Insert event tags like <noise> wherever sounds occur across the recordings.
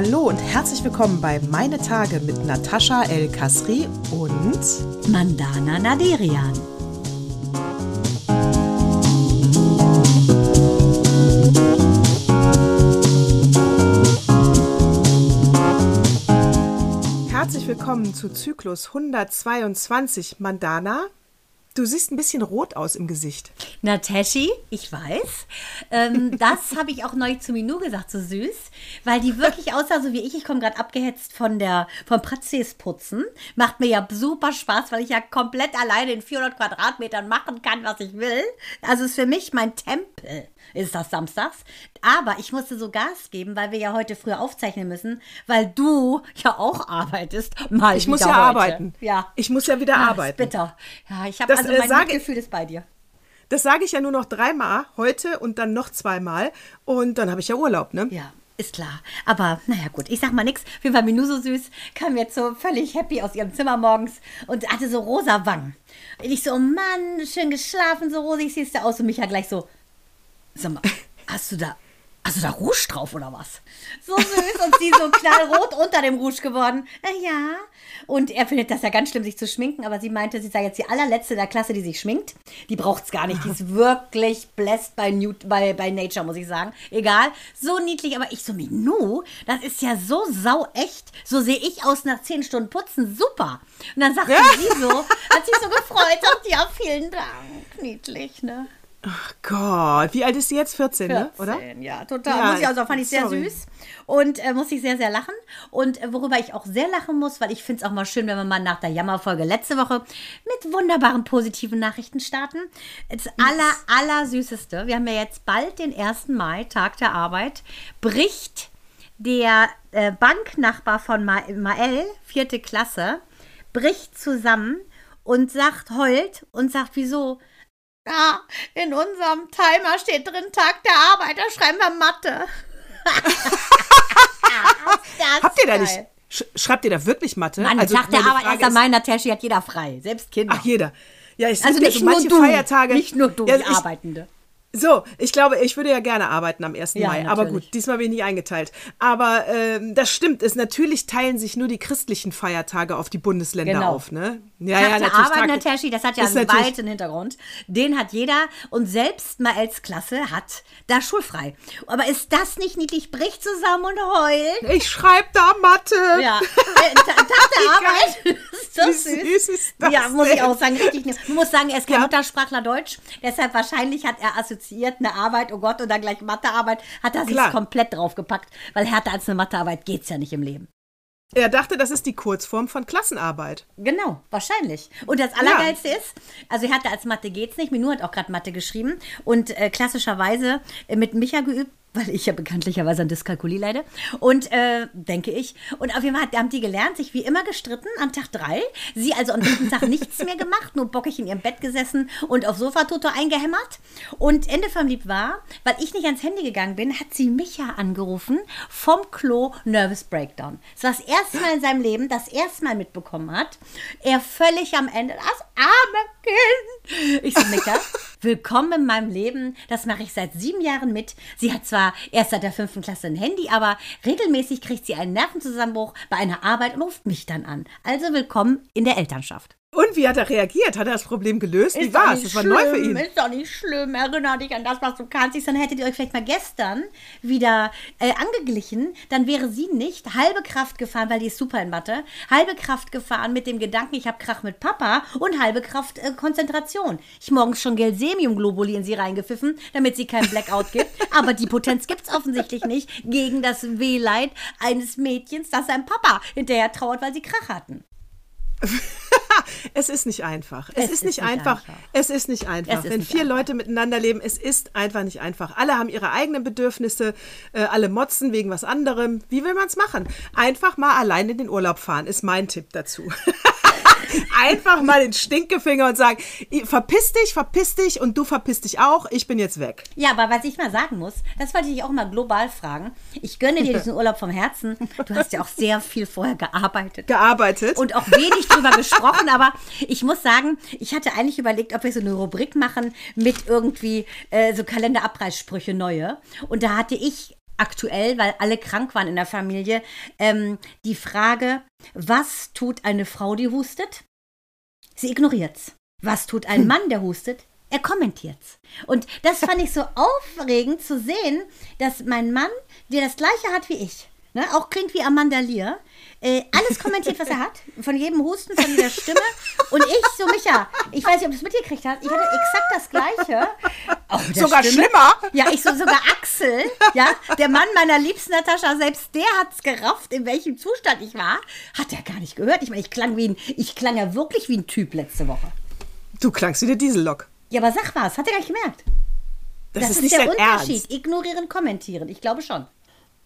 Hallo und herzlich willkommen bei Meine Tage mit Natascha El Kasri und Mandana Naderian. Herzlich willkommen zu Zyklus 122 Mandana. Du siehst ein bisschen rot aus im Gesicht. Na, Teschi, ich weiß. Ähm, <laughs> das habe ich auch neulich zu Minou gesagt, so süß, weil die wirklich aussah so wie ich. Ich komme gerade abgehetzt von der, vom putzen. Macht mir ja super Spaß, weil ich ja komplett alleine in 400 Quadratmetern machen kann, was ich will. Also ist für mich mein Tempel ist das samstags. Aber ich musste so Gas geben, weil wir ja heute früher aufzeichnen müssen, weil du ja auch arbeitest. Mal ich muss ja heute. arbeiten. Ja. Ich muss ja wieder ja, arbeiten. Bitter. Ja, ich habe also mein äh, Gefühl ist bei dir. Das sage ich ja nur noch dreimal heute und dann noch zweimal und dann habe ich ja Urlaub, ne? Ja. Ist klar. Aber naja, gut, ich sag mal nichts. Für war Minu so süß, kam jetzt so völlig happy aus ihrem Zimmer morgens und hatte so rosa Wangen. Und ich so, oh Mann, schön geschlafen, so rosig siehst du aus. Und mich ja gleich so, Sag mal, <laughs> hast du da, hast du da Rouge drauf oder was? So süß und sie so knallrot unter dem Rouge geworden. Na ja. Und er findet das ja ganz schlimm, sich zu schminken, aber sie meinte, sie sei jetzt die allerletzte der Klasse, die sich schminkt. Die braucht es gar nicht. Die ist <laughs> wirklich blessed bei, Newt, bei, bei Nature, muss ich sagen. Egal. So niedlich, aber ich so, Minu, das ist ja so sau echt. So sehe ich aus nach zehn Stunden Putzen. Super. Und dann sagte ja. <laughs> sie so, hat sich so gefreut. Und ja, vielen Dank. Niedlich, ne? Ach Gott, wie alt ist sie jetzt? 14, 14 ne? oder? ja, total. Ja, muss ich also, fand ich sehr sorry. süß und äh, muss ich sehr, sehr lachen. Und äh, worüber ich auch sehr lachen muss, weil ich finde es auch mal schön, wenn wir mal nach der Jammerfolge letzte Woche mit wunderbaren positiven Nachrichten starten. Das aller, aller süßeste, wir haben ja jetzt bald den 1. Mai, Tag der Arbeit, bricht der äh, Banknachbar von Ma Mael, vierte Klasse, bricht zusammen und sagt, heult und sagt, wieso? Ja, in unserem Timer steht drin Tag der Arbeit, da schreiben wir Mathe. <laughs> Habt ihr da nicht? Sch schreibt ihr da wirklich Mathe? Mann, also, Tag der Arbeit ist an meiner Tasche hat jeder frei, selbst Kinder. Ach, jeder. Ja, ich also nicht nur du, Feiertage. Nicht nur du, ja, die ich, Arbeitende. So, ich glaube, ich würde ja gerne arbeiten am 1. Ja, Mai, natürlich. aber gut, diesmal bin ich nicht eingeteilt. Aber ähm, das stimmt, es natürlich teilen sich nur die christlichen Feiertage auf die Bundesländer genau. auf, ne? Ja, Tag ja, der Arbeit, Nataschi, das hat ja einen weiten Hintergrund. Den hat jeder und selbst mal als Klasse hat da schulfrei. Aber ist das nicht niedlich? Bricht zusammen und heult. Ich schreibe da Mathe. Ja, <laughs> äh, Tag der Arbeit. ist <laughs> so süß. süß ist das ja, muss ich auch sagen, richtig. Man muss sagen, er ist kein ja. Muttersprachler Deutsch, deshalb wahrscheinlich hat er assoziiert assoziiert, eine Arbeit, oh Gott, und dann gleich Mathearbeit, hat er sich komplett draufgepackt, weil härter als eine Mathearbeit geht es ja nicht im Leben. Er dachte, das ist die Kurzform von Klassenarbeit. Genau, wahrscheinlich. Und das Allergeilste ja. ist, also er hatte als Mathe geht's nicht, Minu hat auch gerade Mathe geschrieben und äh, klassischerweise äh, mit Micha geübt, weil ich ja bekanntlicherweise an Dyskalkulie leide. Und äh, denke ich. Und auf jeden Fall haben die gelernt, sich wie immer gestritten am Tag drei. Sie also am dritten Tag nichts mehr gemacht, nur bockig in ihrem Bett gesessen und auf Sofatoto eingehämmert. Und Ende vom Lied war, weil ich nicht ans Handy gegangen bin, hat sie Micha angerufen vom Klo Nervous Breakdown. Das war das erste Mal in seinem Leben, das erste Mal mitbekommen hat. Er völlig am Ende, das arme Kind. Ich so, Micha, willkommen in meinem Leben. Das mache ich seit sieben Jahren mit. Sie hat zwar erst seit der fünften Klasse ein Handy, aber regelmäßig kriegt sie einen Nervenzusammenbruch bei einer Arbeit und ruft mich dann an. Also willkommen in der Elternschaft. Und wie hat er reagiert? Hat er das Problem gelöst? Ist wie war es? Das war neu für ihn. Ist doch nicht schlimm. Erinner dich an das, was du kannst. Dann hättet ihr euch vielleicht mal gestern wieder äh, angeglichen. Dann wäre sie nicht halbe Kraft gefahren, weil die ist super in Mathe. Halbe Kraft gefahren mit dem Gedanken, ich habe Krach mit Papa und halbe Kraft äh, Konzentration. Ich morgens schon Gelsemium-Globuli in sie reingepfiffen, damit sie keinen Blackout gibt. <laughs> Aber die Potenz gibt es offensichtlich nicht gegen das Wehleid eines Mädchens, das seinem Papa hinterher trauert, weil sie Krach hatten. <laughs> es ist nicht einfach. Es, es ist, ist, nicht, einfach. einfach. Es ist nicht einfach. Ist Wenn nicht vier einfach. Leute miteinander leben, es ist einfach nicht einfach. Alle haben ihre eigenen Bedürfnisse, äh, alle motzen wegen was anderem. Wie will man es machen? Einfach mal allein in den Urlaub fahren, ist mein Tipp dazu. <laughs> einfach mal den Stinkefinger und sagen, verpiss dich, verpiss dich und du verpiss dich auch, ich bin jetzt weg. Ja, aber was ich mal sagen muss, das wollte ich auch mal global fragen. Ich gönne dir diesen Urlaub vom Herzen. Du hast ja auch sehr viel vorher gearbeitet. Gearbeitet. Und auch wenig drüber <laughs> gesprochen, aber ich muss sagen, ich hatte eigentlich überlegt, ob wir so eine Rubrik machen mit irgendwie äh, so Kalenderabreißsprüche neue. Und da hatte ich aktuell, weil alle krank waren in der Familie, ähm, die Frage, was tut eine Frau, die hustet? Sie ignoriert's. Was tut ein Mann, der hustet? Er kommentiert's. Und das fand ich so aufregend zu sehen, dass mein Mann, der das gleiche hat wie ich, ne, auch klingt wie Amanda Lear, äh, alles kommentiert, was er hat. Von jedem Husten, von jeder Stimme. Und ich, so Micha, ich weiß nicht, ob du es mitgekriegt hast, ich hatte exakt das Gleiche. Oh, sogar Stimme. schlimmer. Ja, ich so, sogar Axel, ja, der Mann meiner liebsten Natascha, selbst der hat es gerafft, in welchem Zustand ich war. Hat er gar nicht gehört. Ich meine, ich klang wie ein, ich klang ja wirklich wie ein Typ letzte Woche. Du klangst wie der Diesellok. Ja, aber sag was, hat er gar nicht gemerkt. Das, das ist, ist der Unterschied. Ernst. Ignorieren, kommentieren. Ich glaube schon.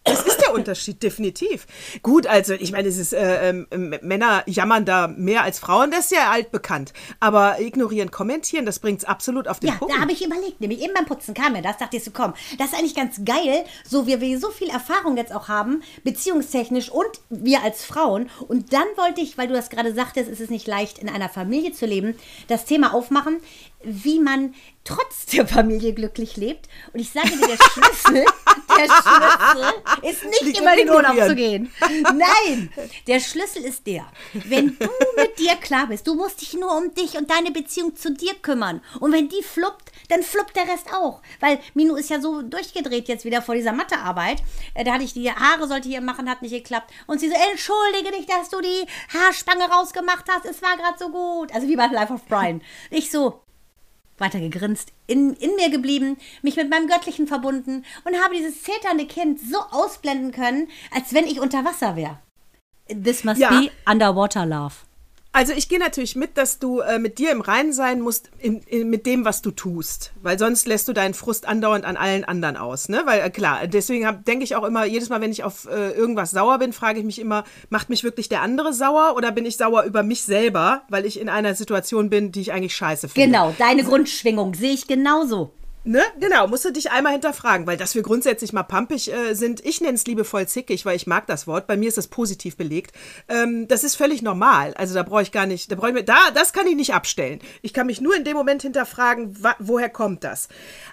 Das ist der Unterschied, definitiv. Gut, also ich meine, es ist, äh, äh, Männer jammern da mehr als Frauen, das ist ja altbekannt. Aber ignorieren, kommentieren, das bringt es absolut auf den ja, Punkt. Ja, da habe ich überlegt, nämlich eben beim Putzen kam mir das, dachte ich so, komm, das ist eigentlich ganz geil, so wie wir so viel Erfahrung jetzt auch haben, beziehungstechnisch und wir als Frauen. Und dann wollte ich, weil du das gerade sagtest, ist es nicht leicht, in einer Familie zu leben, das Thema aufmachen, wie man trotz der Familie glücklich lebt. Und ich sage dir, der Schlüssel, der Schlüssel ist nicht Liegt immer in den Urlaub zu gehen. Nein, der Schlüssel ist der, wenn du mit dir klar bist, du musst dich nur um dich und deine Beziehung zu dir kümmern. Und wenn die fluppt, dann fluppt der Rest auch. Weil Minu ist ja so durchgedreht jetzt wieder vor dieser Mathearbeit. Äh, da hatte ich die Haare, sollte hier machen, hat nicht geklappt. Und sie so, entschuldige dich, dass du die Haarspange rausgemacht hast. Es war gerade so gut. Also wie bei Life of Brian. Ich so, weiter gegrinst, in, in mir geblieben, mich mit meinem Göttlichen verbunden und habe dieses zeternde Kind so ausblenden können, als wenn ich unter Wasser wäre. This must ja. be underwater love. Also ich gehe natürlich mit, dass du äh, mit dir im Reinen sein musst in, in, mit dem, was du tust, weil sonst lässt du deinen Frust andauernd an allen anderen aus, ne? Weil äh, klar, deswegen denke ich auch immer, jedes Mal, wenn ich auf äh, irgendwas sauer bin, frage ich mich immer, macht mich wirklich der andere sauer oder bin ich sauer über mich selber, weil ich in einer Situation bin, die ich eigentlich scheiße finde? Genau, deine Grundschwingung sehe ich genauso. Ne? Genau, musst du dich einmal hinterfragen, weil dass wir grundsätzlich mal pampig äh, sind, ich nenne es liebevoll zickig, weil ich mag das Wort, bei mir ist das positiv belegt. Ähm, das ist völlig normal. Also da brauche ich gar nicht, da brauche ich mir, da, das kann ich nicht abstellen. Ich kann mich nur in dem Moment hinterfragen, woher kommt das.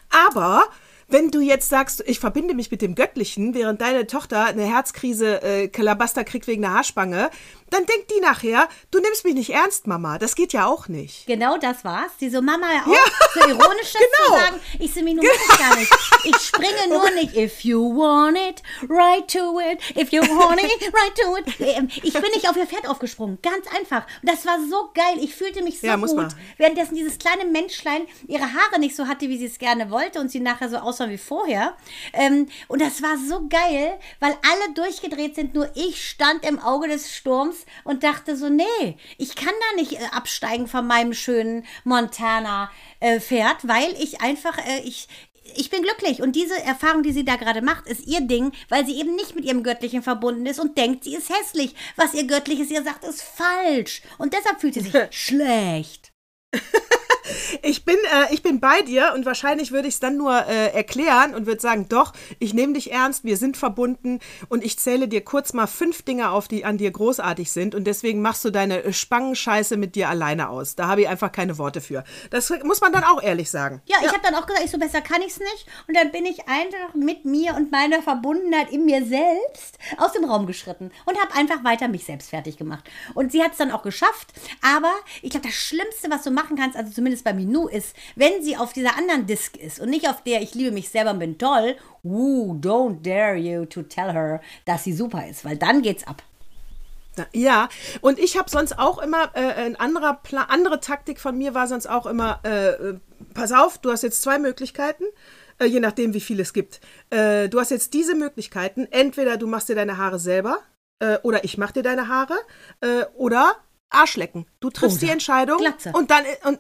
Aber wenn du jetzt sagst, ich verbinde mich mit dem Göttlichen, während deine Tochter eine Herzkrise äh, Kalabaster kriegt wegen einer Haarspange, dann denkt die nachher, du nimmst mich nicht ernst, Mama. Das geht ja auch nicht. Genau das war's. Die so, Mama, auch ja. so ironisch das <laughs> genau. zu sagen. Ich sehe mich nur genau. gar nicht. Ich springe nur nicht. If you want it, right to it. If you want it, right to it. Ähm, ich bin nicht auf ihr Pferd aufgesprungen. Ganz einfach. Und das war so geil. Ich fühlte mich so ja, gut. Man. Währenddessen dieses kleine Menschlein ihre Haare nicht so hatte, wie sie es gerne wollte und sie nachher so aussah wie vorher. Ähm, und das war so geil, weil alle durchgedreht sind. Nur ich stand im Auge des Sturms und dachte so, nee, ich kann da nicht äh, absteigen von meinem schönen Montana-Pferd, äh, weil ich einfach, äh, ich, ich bin glücklich und diese Erfahrung, die sie da gerade macht, ist ihr Ding, weil sie eben nicht mit ihrem Göttlichen verbunden ist und denkt, sie ist hässlich. Was ihr Göttliches ihr sagt, ist falsch. Und deshalb fühlt sie sich <laughs> schlecht. <laughs> ich, bin, äh, ich bin bei dir und wahrscheinlich würde ich es dann nur äh, erklären und würde sagen, doch, ich nehme dich ernst, wir sind verbunden und ich zähle dir kurz mal fünf Dinge auf, die an dir großartig sind und deswegen machst du deine Spangenscheiße mit dir alleine aus. Da habe ich einfach keine Worte für. Das muss man dann auch ehrlich sagen. Ja, ich ja. habe dann auch gesagt, ich so besser kann ich es nicht und dann bin ich einfach mit mir und meiner Verbundenheit in mir selbst aus dem Raum geschritten und habe einfach weiter mich selbst fertig gemacht. Und sie hat es dann auch geschafft, aber ich glaube, das Schlimmste, was du machen kannst, also zumindest bei Minou, ist, wenn sie auf dieser anderen Disk ist und nicht auf der ich liebe mich selber und bin toll, uh, don't dare you to tell her, dass sie super ist, weil dann geht's ab. Ja, und ich habe sonst auch immer, äh, ein anderer Pla andere Taktik von mir war sonst auch immer, äh, äh, pass auf, du hast jetzt zwei Möglichkeiten, äh, je nachdem, wie viel es gibt. Äh, du hast jetzt diese Möglichkeiten, entweder du machst dir deine Haare selber, äh, oder ich mach dir deine Haare, oder Arschlecken. Du triffst oder die Entscheidung Glatze. und dann und,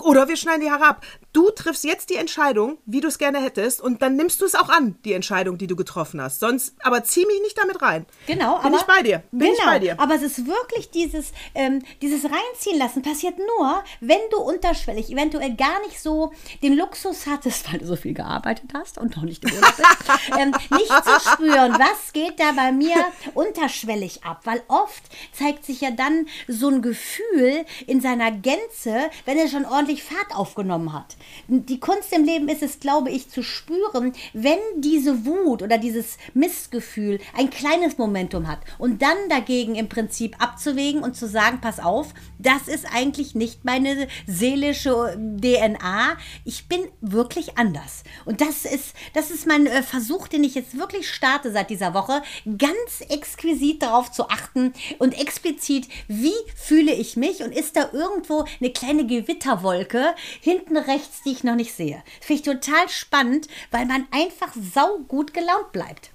oder wir schneiden die Haare ab. Du triffst jetzt die Entscheidung, wie du es gerne hättest, und dann nimmst du es auch an, die Entscheidung, die du getroffen hast. Sonst, aber zieh mich nicht damit rein. Genau, Bin aber, ich bei dir. Bin genau, ich bei dir. Aber es ist wirklich dieses, ähm, dieses Reinziehen lassen, passiert nur, wenn du unterschwellig eventuell gar nicht so den Luxus hattest, <laughs> weil du so viel gearbeitet hast und noch nicht im Urlaub bist, <laughs> ähm, nicht zu spüren, was geht da bei mir unterschwellig ab. Weil oft zeigt sich ja dann so ein Gefühl in seiner Gänze, wenn er schon ordentlich Fahrt aufgenommen hat. Die Kunst im Leben ist es, glaube ich, zu spüren, wenn diese Wut oder dieses Missgefühl ein kleines Momentum hat und dann dagegen im Prinzip abzuwägen und zu sagen, pass auf, das ist eigentlich nicht meine seelische DNA. Ich bin wirklich anders. Und das ist, das ist mein äh, Versuch, den ich jetzt wirklich starte seit dieser Woche, ganz exquisit darauf zu achten und explizit, wie fühle ich mich und ist da irgendwo eine kleine Gewitterwolke hinten rechts, die ich noch nicht sehe. Finde ich total spannend, weil man einfach saugut gelaunt bleibt.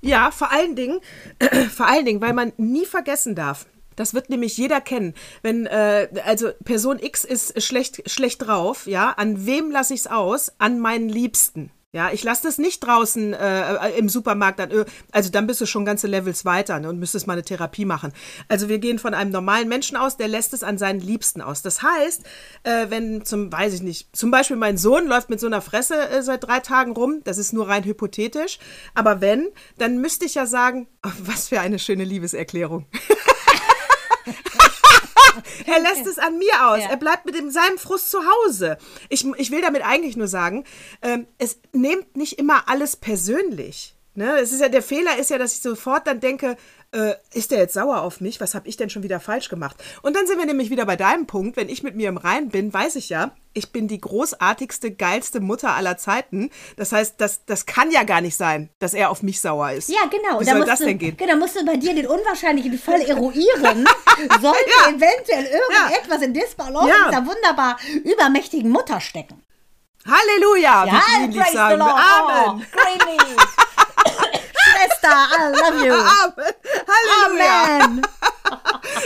Ja, vor allen Dingen, äh, <clears throat> vor allen Dingen, weil man nie vergessen darf. Das wird nämlich jeder kennen. Wenn, äh, also Person X ist schlecht, schlecht drauf, ja, an wem lasse ich es aus? An meinen Liebsten. Ja, ich lasse das nicht draußen äh, im Supermarkt. Dann, äh, also dann bist du schon ganze Levels weiter ne, und müsstest mal eine Therapie machen. Also wir gehen von einem normalen Menschen aus, der lässt es an seinen Liebsten aus. Das heißt, äh, wenn zum, weiß ich nicht, zum Beispiel mein Sohn läuft mit so einer Fresse äh, seit drei Tagen rum, das ist nur rein hypothetisch. Aber wenn, dann müsste ich ja sagen, oh, <laughs> was für eine schöne Liebeserklärung. <laughs> <laughs> er lässt es an mir aus. Ja. Er bleibt mit dem, seinem Frust zu Hause. Ich, ich will damit eigentlich nur sagen, ähm, es nimmt nicht immer alles persönlich. Ne? Es ist ja, der Fehler ist ja, dass ich sofort dann denke, äh, ist der jetzt sauer auf mich? Was habe ich denn schon wieder falsch gemacht? Und dann sind wir nämlich wieder bei deinem Punkt. Wenn ich mit mir im Reinen bin, weiß ich ja, ich bin die großartigste, geilste Mutter aller Zeiten. Das heißt, das, das kann ja gar nicht sein, dass er auf mich sauer ist. Ja, genau. Wie soll das du, denn gehen? Genau, musst du bei dir den unwahrscheinlichen Fall eruieren. <laughs> Sollte ja. eventuell irgendetwas ja. in Disbalance ja. dieser wunderbar übermächtigen Mutter stecken. Halleluja! Ja, praise sagen. the Lord. Amen. Oh, Schwester, I love you. <laughs> Halleluja. Amen. <laughs>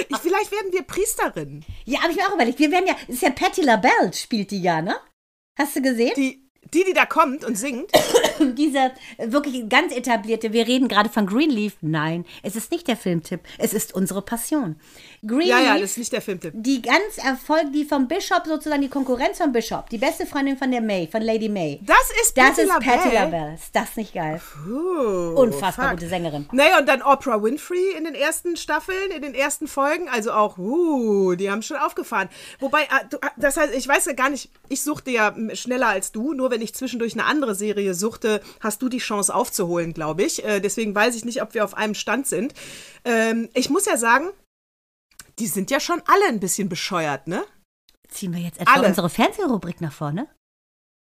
Ich, vielleicht werden wir Priesterinnen. Ja, habe ich mir auch überlegt. Wir werden ja, ist ja Patti LaBelle spielt die ja, ne? Hast du gesehen? Die, die, die da kommt und singt. <coughs> Diese wirklich ganz etablierte, wir reden gerade von Greenleaf. Nein, es ist nicht der Filmtipp, es ist unsere Passion. Greenleaf, ja, ja, das ist nicht der Filmtipp. Die ganz Erfolg, die vom Bishop sozusagen die Konkurrenz vom Bishop, die beste Freundin von der May, von Lady May. Das ist das ist LaBelle. Patty LaBelle. Ist das nicht geil? Puh, Unfassbar fuck. gute Sängerin. Naja, und dann Oprah Winfrey in den ersten Staffeln, in den ersten Folgen. Also auch, uh, die haben schon aufgefahren. Wobei, äh, äh, das heißt, ich weiß ja gar nicht, ich suchte ja schneller als du, nur wenn ich zwischendurch eine andere Serie suchte, hast du die Chance aufzuholen, glaube ich. Äh, deswegen weiß ich nicht, ob wir auf einem Stand sind. Ähm, ich muss ja sagen, die sind ja schon alle ein bisschen bescheuert, ne? Ziehen wir jetzt etwa alle. unsere Fernsehrubrik nach vorne?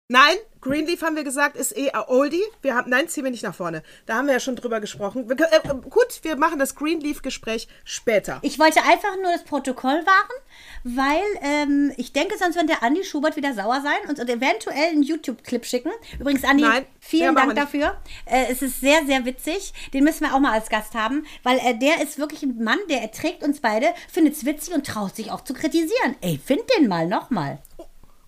Nein, Greenleaf haben wir gesagt, ist eh Oldie. Wir haben, nein, ziehen wir nicht nach vorne. Da haben wir ja schon drüber gesprochen. Wir, äh, gut, wir machen das Greenleaf-Gespräch später. Ich wollte einfach nur das Protokoll wahren, weil ähm, ich denke, sonst wird der Andi Schubert wieder sauer sein und, und eventuell einen YouTube-Clip schicken. Übrigens, Andi, nein, vielen Dank dafür. Äh, es ist sehr, sehr witzig. Den müssen wir auch mal als Gast haben, weil äh, der ist wirklich ein Mann, der erträgt uns beide, findet es witzig und traut sich auch zu kritisieren. Ey, find den mal nochmal.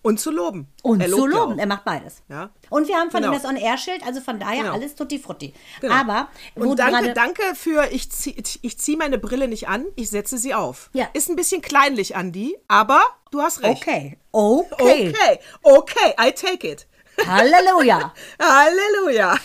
Und zu loben. Und zu loben. Ja er macht beides. Ja. Und wir haben von genau. ihm das On-Air-Schild, also von daher genau. alles tutti frutti. Genau. Aber, und danke, danke für, ich ziehe ich zieh meine Brille nicht an, ich setze sie auf. Ja. Ist ein bisschen kleinlich, Andi, aber du hast recht. Okay. Okay. Okay. Okay, I take it. Halleluja. Halleluja.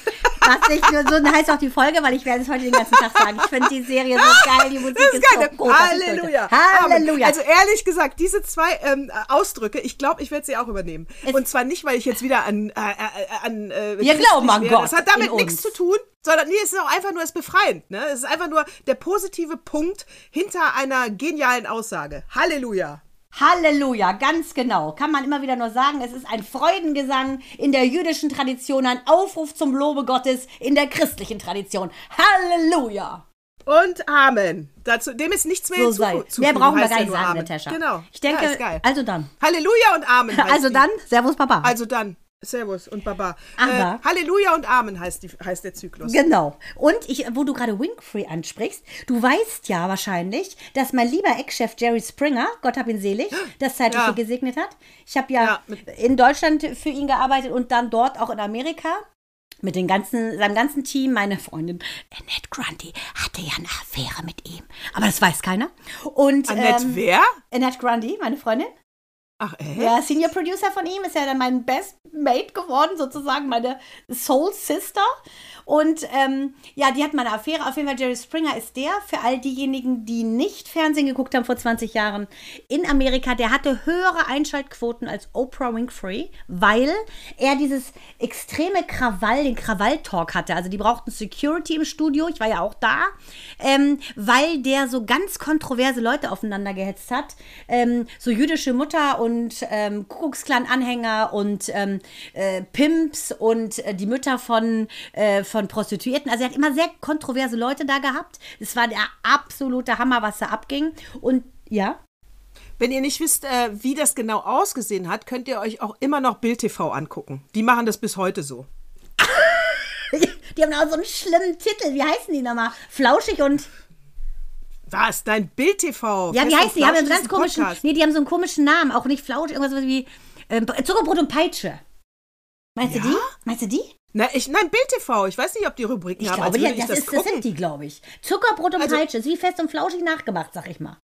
Was nicht nur so heißt auch die Folge, weil ich werde es heute den ganzen Tag sagen. Ich finde die Serie so geil, die Musik ist, ist geil. so groß. Halleluja. Halleluja. Also ehrlich gesagt, diese zwei ähm, Ausdrücke, ich glaube, ich werde sie auch übernehmen. Es Und zwar nicht, weil ich jetzt wieder an, äh, äh an äh, Wir glauben an Gott. Das hat damit nichts zu tun, sondern nee, es ist auch einfach nur es befreiend. Ne? Es ist einfach nur der positive Punkt hinter einer genialen Aussage. Halleluja. Halleluja, ganz genau. Kann man immer wieder nur sagen, es ist ein Freudengesang in der jüdischen Tradition, ein Aufruf zum Lobe Gottes in der christlichen Tradition. Halleluja. Und Amen. Dazu, dem ist nichts mehr so zu, Mehr brauchen wir gar nicht sagen, Natascha. Genau. Ich denke, ja, also dann. Halleluja und Amen. <laughs> Also dann, Servus Papa. Also dann. Servus und Baba. Äh, Halleluja und Amen heißt, die, heißt der Zyklus. Genau. Und ich, wo du gerade Winfrey ansprichst, du weißt ja wahrscheinlich, dass mein lieber Ex-Chef Jerry Springer, Gott hab ihn selig, das zeitlich ja. gesegnet hat. Ich habe ja, ja in Deutschland für ihn gearbeitet und dann dort auch in Amerika mit den ganzen, seinem ganzen Team. Meine Freundin Annette Grundy hatte ja eine Affäre mit ihm. Aber das weiß keiner. Und, Annette ähm, wer? Annette Grundy, meine Freundin. Ach, echt? Ja, Senior Producer von ihm ist ja dann mein Best Mate geworden, sozusagen meine Soul Sister. Und ähm, ja, die hat mal eine Affäre. Auf jeden Fall, Jerry Springer ist der, für all diejenigen, die nicht Fernsehen geguckt haben vor 20 Jahren in Amerika, der hatte höhere Einschaltquoten als Oprah Winfrey, weil er dieses extreme Krawall, den Krawall-Talk hatte. Also die brauchten Security im Studio, ich war ja auch da, ähm, weil der so ganz kontroverse Leute aufeinander gehetzt hat. Ähm, so jüdische Mutter und ähm, Kuckucksklan-Anhänger und ähm, äh, Pimps und äh, die Mütter von, äh, von Prostituierten. Also er hat immer sehr kontroverse Leute da gehabt. Es war der absolute Hammer, was da abging. Und ja. Wenn ihr nicht wisst, äh, wie das genau ausgesehen hat, könnt ihr euch auch immer noch Bild TV angucken. Die machen das bis heute so. <laughs> die haben auch so einen schlimmen Titel. Wie heißen die nochmal? Flauschig und. Was? Dein Bild TV? Ja, wie heißt die? Die haben einen ganz komischen. Nee, die haben so einen komischen Namen. Auch nicht flauschig, irgendwas wie äh, Zuckerbrot und Peitsche. Meinst ja? du die? Meinst du die? Na, ich, nein, Bild TV. Ich weiß nicht, ob die Rubriken ich haben. Glaube, ja, das, das, ist, das sind die, glaube ich. Zuckerbrot und also, Peitsche. Ist wie fest und flauschig nachgemacht, sag ich mal.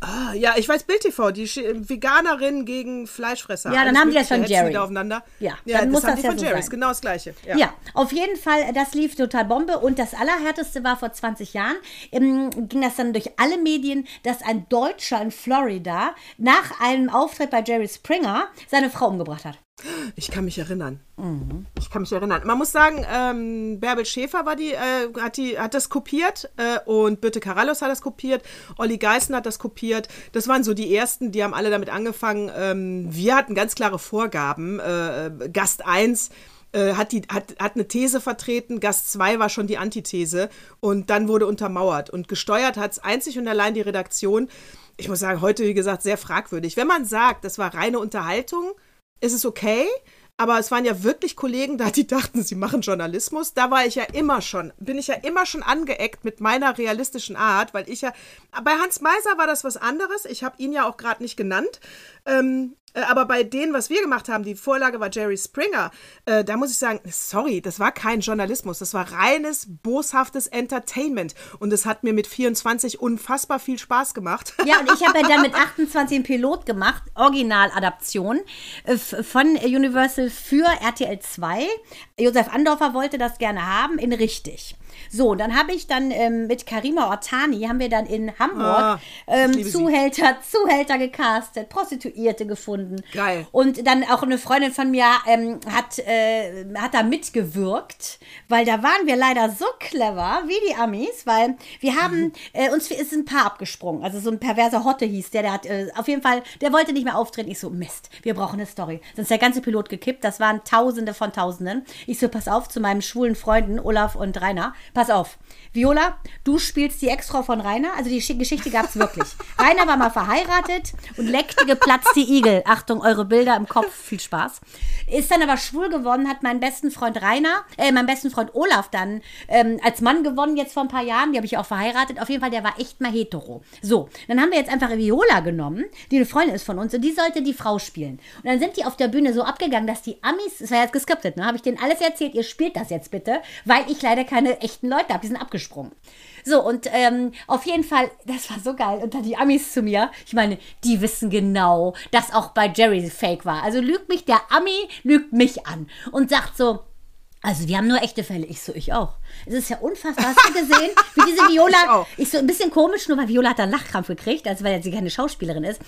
Ah, ja, ich weiß Bild TV, die Veganerin gegen Fleischfresser. Ja, dann haben die das von Jerry. Aufeinander. Ja, ja dann das muss haben das die ja von so Jerry, sein. genau das gleiche. Ja. ja. auf jeden Fall, das lief total Bombe und das Allerhärteste war vor 20 Jahren, ähm, ging das dann durch alle Medien, dass ein Deutscher in Florida nach einem Auftritt bei Jerry Springer seine Frau umgebracht hat. Ich kann mich erinnern. Mhm. Ich kann mich erinnern. Man muss sagen, ähm, Bärbel Schäfer war die, äh, hat, die, hat das kopiert äh, und Birte Karallos hat das kopiert, Olli Geißen hat das kopiert. Das waren so die ersten, die haben alle damit angefangen. Ähm, wir hatten ganz klare Vorgaben. Äh, Gast 1 äh, hat, die, hat, hat eine These vertreten, Gast 2 war schon die Antithese und dann wurde untermauert. Und gesteuert hat es einzig und allein die Redaktion. Ich muss sagen, heute, wie gesagt, sehr fragwürdig. Wenn man sagt, das war reine Unterhaltung, ist es okay. Aber es waren ja wirklich Kollegen da, die dachten, sie machen Journalismus. Da war ich ja immer schon, bin ich ja immer schon angeeckt mit meiner realistischen Art, weil ich ja, bei Hans Meiser war das was anderes. Ich habe ihn ja auch gerade nicht genannt. Ähm, äh, aber bei denen, was wir gemacht haben, die Vorlage war Jerry Springer, äh, da muss ich sagen, sorry, das war kein Journalismus, das war reines, boshaftes Entertainment. Und es hat mir mit 24 unfassbar viel Spaß gemacht. <laughs> Ja, und ich habe ja dann mit 28 einen Pilot gemacht, Originaladaption äh, von Universal für RTL 2. Josef Andorfer wollte das gerne haben, in richtig. So, dann habe ich dann ähm, mit Karima Ortani, haben wir dann in Hamburg ah, ähm, Zuhälter, Zuhälter gecastet, Prostituierte gefunden. Geil. Und dann auch eine Freundin von mir ähm, hat, äh, hat da mitgewirkt, weil da waren wir leider so clever wie die Amis, weil wir haben, mhm. äh, uns ist ein Paar abgesprungen. Also so ein perverser Hotte hieß der, der hat äh, auf jeden Fall, der wollte nicht mehr auftreten. Ich so, Mist, wir brauchen eine Story. Sonst ist der ganze Pilot gekippt. Das waren Tausende von Tausenden. Ich so, pass auf zu meinen schwulen Freunden Olaf und Rainer. Pass auf, Viola, du spielst die Ex-Frau von Rainer. Also die Geschichte gab es wirklich. <laughs> Rainer war mal verheiratet und leckte geplatzte Igel. Achtung, eure Bilder im Kopf, viel Spaß. Ist dann aber schwul geworden, hat meinen besten Freund Rainer, äh, meinen besten Freund Olaf dann ähm, als Mann gewonnen, jetzt vor ein paar Jahren. Die habe ich auch verheiratet. Auf jeden Fall, der war echt mal hetero. So, dann haben wir jetzt einfach Viola genommen, die eine Freundin ist von uns und die sollte die Frau spielen. Und dann sind die auf der Bühne so abgegangen, dass die Amis, das war jetzt geskriptet, ne, habe ich denen alles erzählt, ihr spielt das jetzt bitte, weil ich leider keine echten Leute habe, die sind abgesprungen. So, und ähm, auf jeden Fall, das war so geil. Dann die Amis zu mir, ich meine, die wissen genau, dass auch bei Jerry Fake war. Also lügt mich, der Ami lügt mich an und sagt so, also wir haben nur echte Fälle. Ich so, ich auch. Es ist ja unfassbar. Hast du gesehen, wie diese Viola, ich, ich, so ein bisschen komisch, nur weil Viola hat einen Lachkrampf gekriegt, also weil sie keine Schauspielerin ist.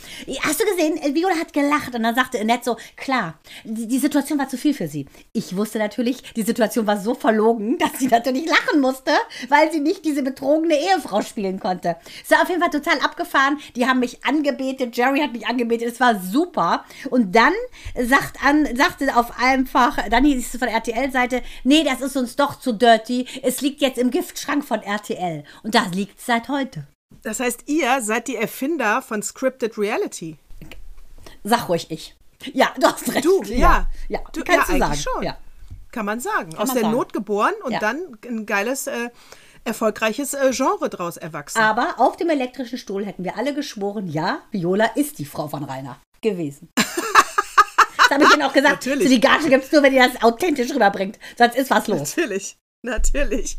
Hast du gesehen, Viola hat gelacht und dann sagte Annette so, klar, die, die, Situation war zu viel für sie. Ich wusste natürlich, die Situation war so verlogen, <laughs> dass sie natürlich lachen musste, weil sie nicht diese betrogene Ehefrau spielen konnte. Es war auf jeden Fall total abgefahren. Die haben mich angebetet, Jerry hat mich angebetet, es war super. Und dann sagt an, sagte auf einfach, dann hieß es von RTL-Seite, nee, das ist uns doch zu dirty. Es liegt jetzt im Giftschrank von RTL. Und da liegt es seit heute. Das heißt, ihr seid die Erfinder von Scripted Reality. Sag ruhig ich. Ja, du hast recht. Du, ja. Ja, ja du, kannst ja, du sagen. schon. Ja. Kann man sagen. Kann Aus man der sagen. Not geboren und ja. dann ein geiles, äh, erfolgreiches äh, Genre draus erwachsen. Aber auf dem elektrischen Stuhl hätten wir alle geschworen, ja, Viola ist die Frau von Rainer gewesen. <laughs> habe ich Ihnen auch gesagt. Natürlich. So die Gage gibt es nur, wenn ihr das authentisch rüberbringt. Sonst ist was los. Natürlich. <laughs> Natürlich.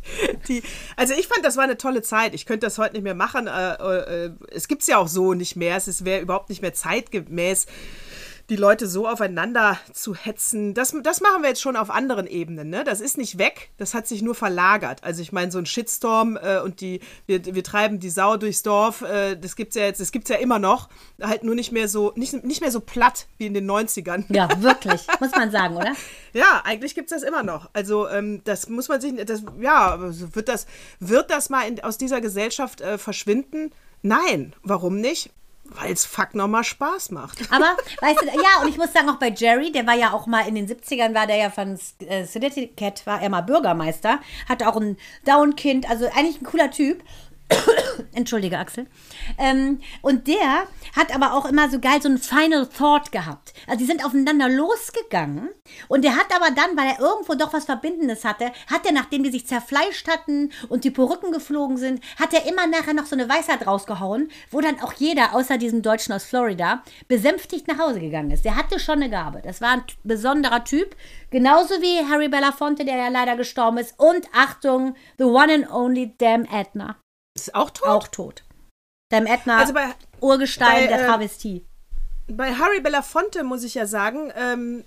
Die, also ich fand, das war eine tolle Zeit. Ich könnte das heute nicht mehr machen. Äh, äh, es gibt es ja auch so nicht mehr. Es wäre überhaupt nicht mehr zeitgemäß. Die Leute so aufeinander zu hetzen, das, das machen wir jetzt schon auf anderen Ebenen. Ne? Das ist nicht weg, das hat sich nur verlagert. Also ich meine, so ein Shitstorm äh, und die, wir, wir treiben die Sau durchs Dorf, äh, das gibt's ja jetzt, das gibt's ja immer noch, halt nur nicht mehr so, nicht, nicht mehr so platt wie in den 90ern. Ja, wirklich, muss man sagen, oder? <laughs> Ja, eigentlich gibt es das immer noch. Also ähm, das muss man sich, das, ja, wird das, wird das mal in, aus dieser Gesellschaft äh, verschwinden? Nein, warum nicht? Weil es fuck nochmal Spaß macht. <laughs> Aber, weißt du, ja, und ich muss sagen, auch bei Jerry, der war ja auch mal in den 70ern, war der ja von äh, Cat, war er mal Bürgermeister, hatte auch ein Down-Kind, also eigentlich ein cooler Typ. <coughs> Entschuldige, Axel. Ähm, und der hat aber auch immer so geil so ein Final Thought gehabt. Also die sind aufeinander losgegangen und der hat aber dann, weil er irgendwo doch was Verbindendes hatte, hat er, nachdem die sich zerfleischt hatten und die Perücken geflogen sind, hat er immer nachher noch so eine Weisheit rausgehauen, wo dann auch jeder, außer diesem Deutschen aus Florida, besänftigt nach Hause gegangen ist. Der hatte schon eine Gabe. Das war ein besonderer Typ. Genauso wie Harry Belafonte, der ja leider gestorben ist. Und Achtung, the one and only Damn Edna. Ist auch tot? Auch tot. Dem Edna, also bei, Urgestein bei, der äh, Travestie. Äh, bei Harry Belafonte muss ich ja sagen, ähm,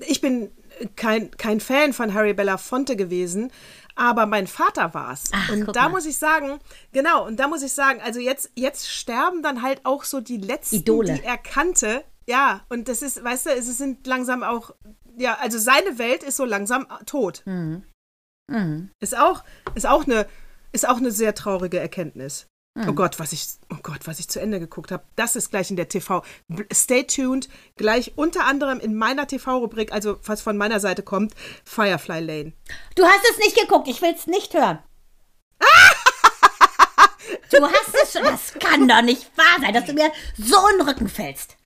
ich bin kein, kein Fan von Harry Belafonte gewesen, aber mein Vater war es. Und da mal. muss ich sagen, genau, und da muss ich sagen, also jetzt, jetzt sterben dann halt auch so die letzten, Idole. die er kannte. Ja, und das ist, weißt du, es sind langsam auch, ja, also seine Welt ist so langsam tot. Mhm. Mhm. Ist auch, ist auch eine ist auch eine sehr traurige Erkenntnis. Mhm. Oh Gott, was ich, oh Gott, was ich zu Ende geguckt habe. Das ist gleich in der TV. Stay tuned. Gleich unter anderem in meiner TV-Rubrik, also was von meiner Seite kommt, Firefly Lane. Du hast es nicht geguckt. Ich will es nicht hören. <laughs> du hast es schon. Das kann doch nicht wahr sein, dass du mir so in den Rücken fällst.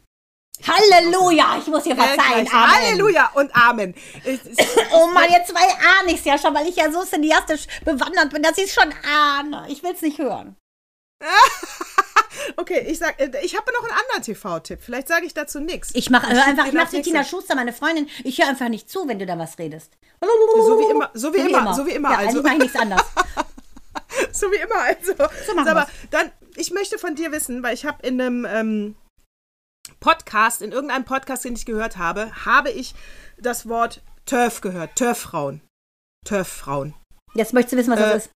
Halleluja, ich muss hier verzeihen. Amen. Halleluja und Amen. <laughs> oh Mann, jetzt zwei ahne ich es ja schon, weil ich ja so cineastisch bewandert bin, dass ich es schon ahne. Ich will es nicht hören. <laughs> okay, ich sag, äh, ich habe noch einen anderen TV-Tipp. Vielleicht sage ich dazu nichts. Ich mache einfach, ich mache Tina Schuster, meine Freundin. Ich höre einfach nicht zu, wenn du da was redest. So wie immer, so wie, so wie immer, immer, so wie immer. Ja, also mache ich nichts anderes. <laughs> so wie immer, also. So machen aber dann, ich möchte von dir wissen, weil ich habe in einem ähm, Podcast, in irgendeinem Podcast, den ich gehört habe, habe ich das Wort TERF gehört. TERF-Frauen. TERF-Frauen. Jetzt möchtest du wissen, was äh, das ist.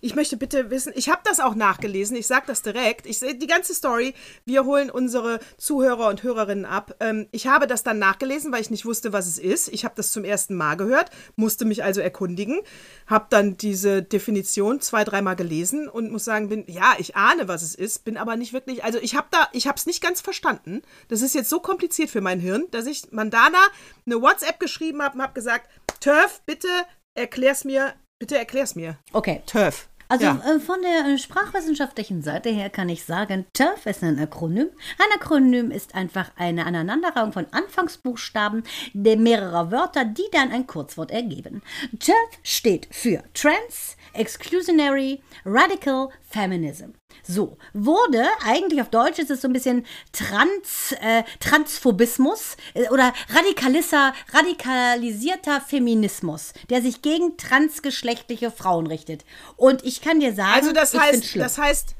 Ich möchte bitte wissen, ich habe das auch nachgelesen, ich sage das direkt. Ich sehe die ganze Story. Wir holen unsere Zuhörer und Hörerinnen ab. Ähm, ich habe das dann nachgelesen, weil ich nicht wusste, was es ist. Ich habe das zum ersten Mal gehört, musste mich also erkundigen, habe dann diese Definition zwei, dreimal gelesen und muss sagen, bin ja, ich ahne, was es ist, bin aber nicht wirklich, also ich habe da, ich habe es nicht ganz verstanden. Das ist jetzt so kompliziert für mein Hirn, dass ich Mandana eine WhatsApp geschrieben habe und habe gesagt, Turf, bitte erklär's mir, bitte erklär's mir. Okay. Turf. Also ja. äh, von der äh, sprachwissenschaftlichen Seite her kann ich sagen, TERF ist ein Akronym. Ein Akronym ist einfach eine Aneinanderreihung von Anfangsbuchstaben der mehrerer Wörter, die dann ein Kurzwort ergeben. TERF steht für Trans, Exclusionary, Radical Feminism. So, wurde, eigentlich auf Deutsch ist es so ein bisschen Trans, äh, Transphobismus äh, oder radikalisser, radikalisierter Feminismus, der sich gegen transgeschlechtliche Frauen richtet. Und ich kann dir sagen, also das heißt, das heißt,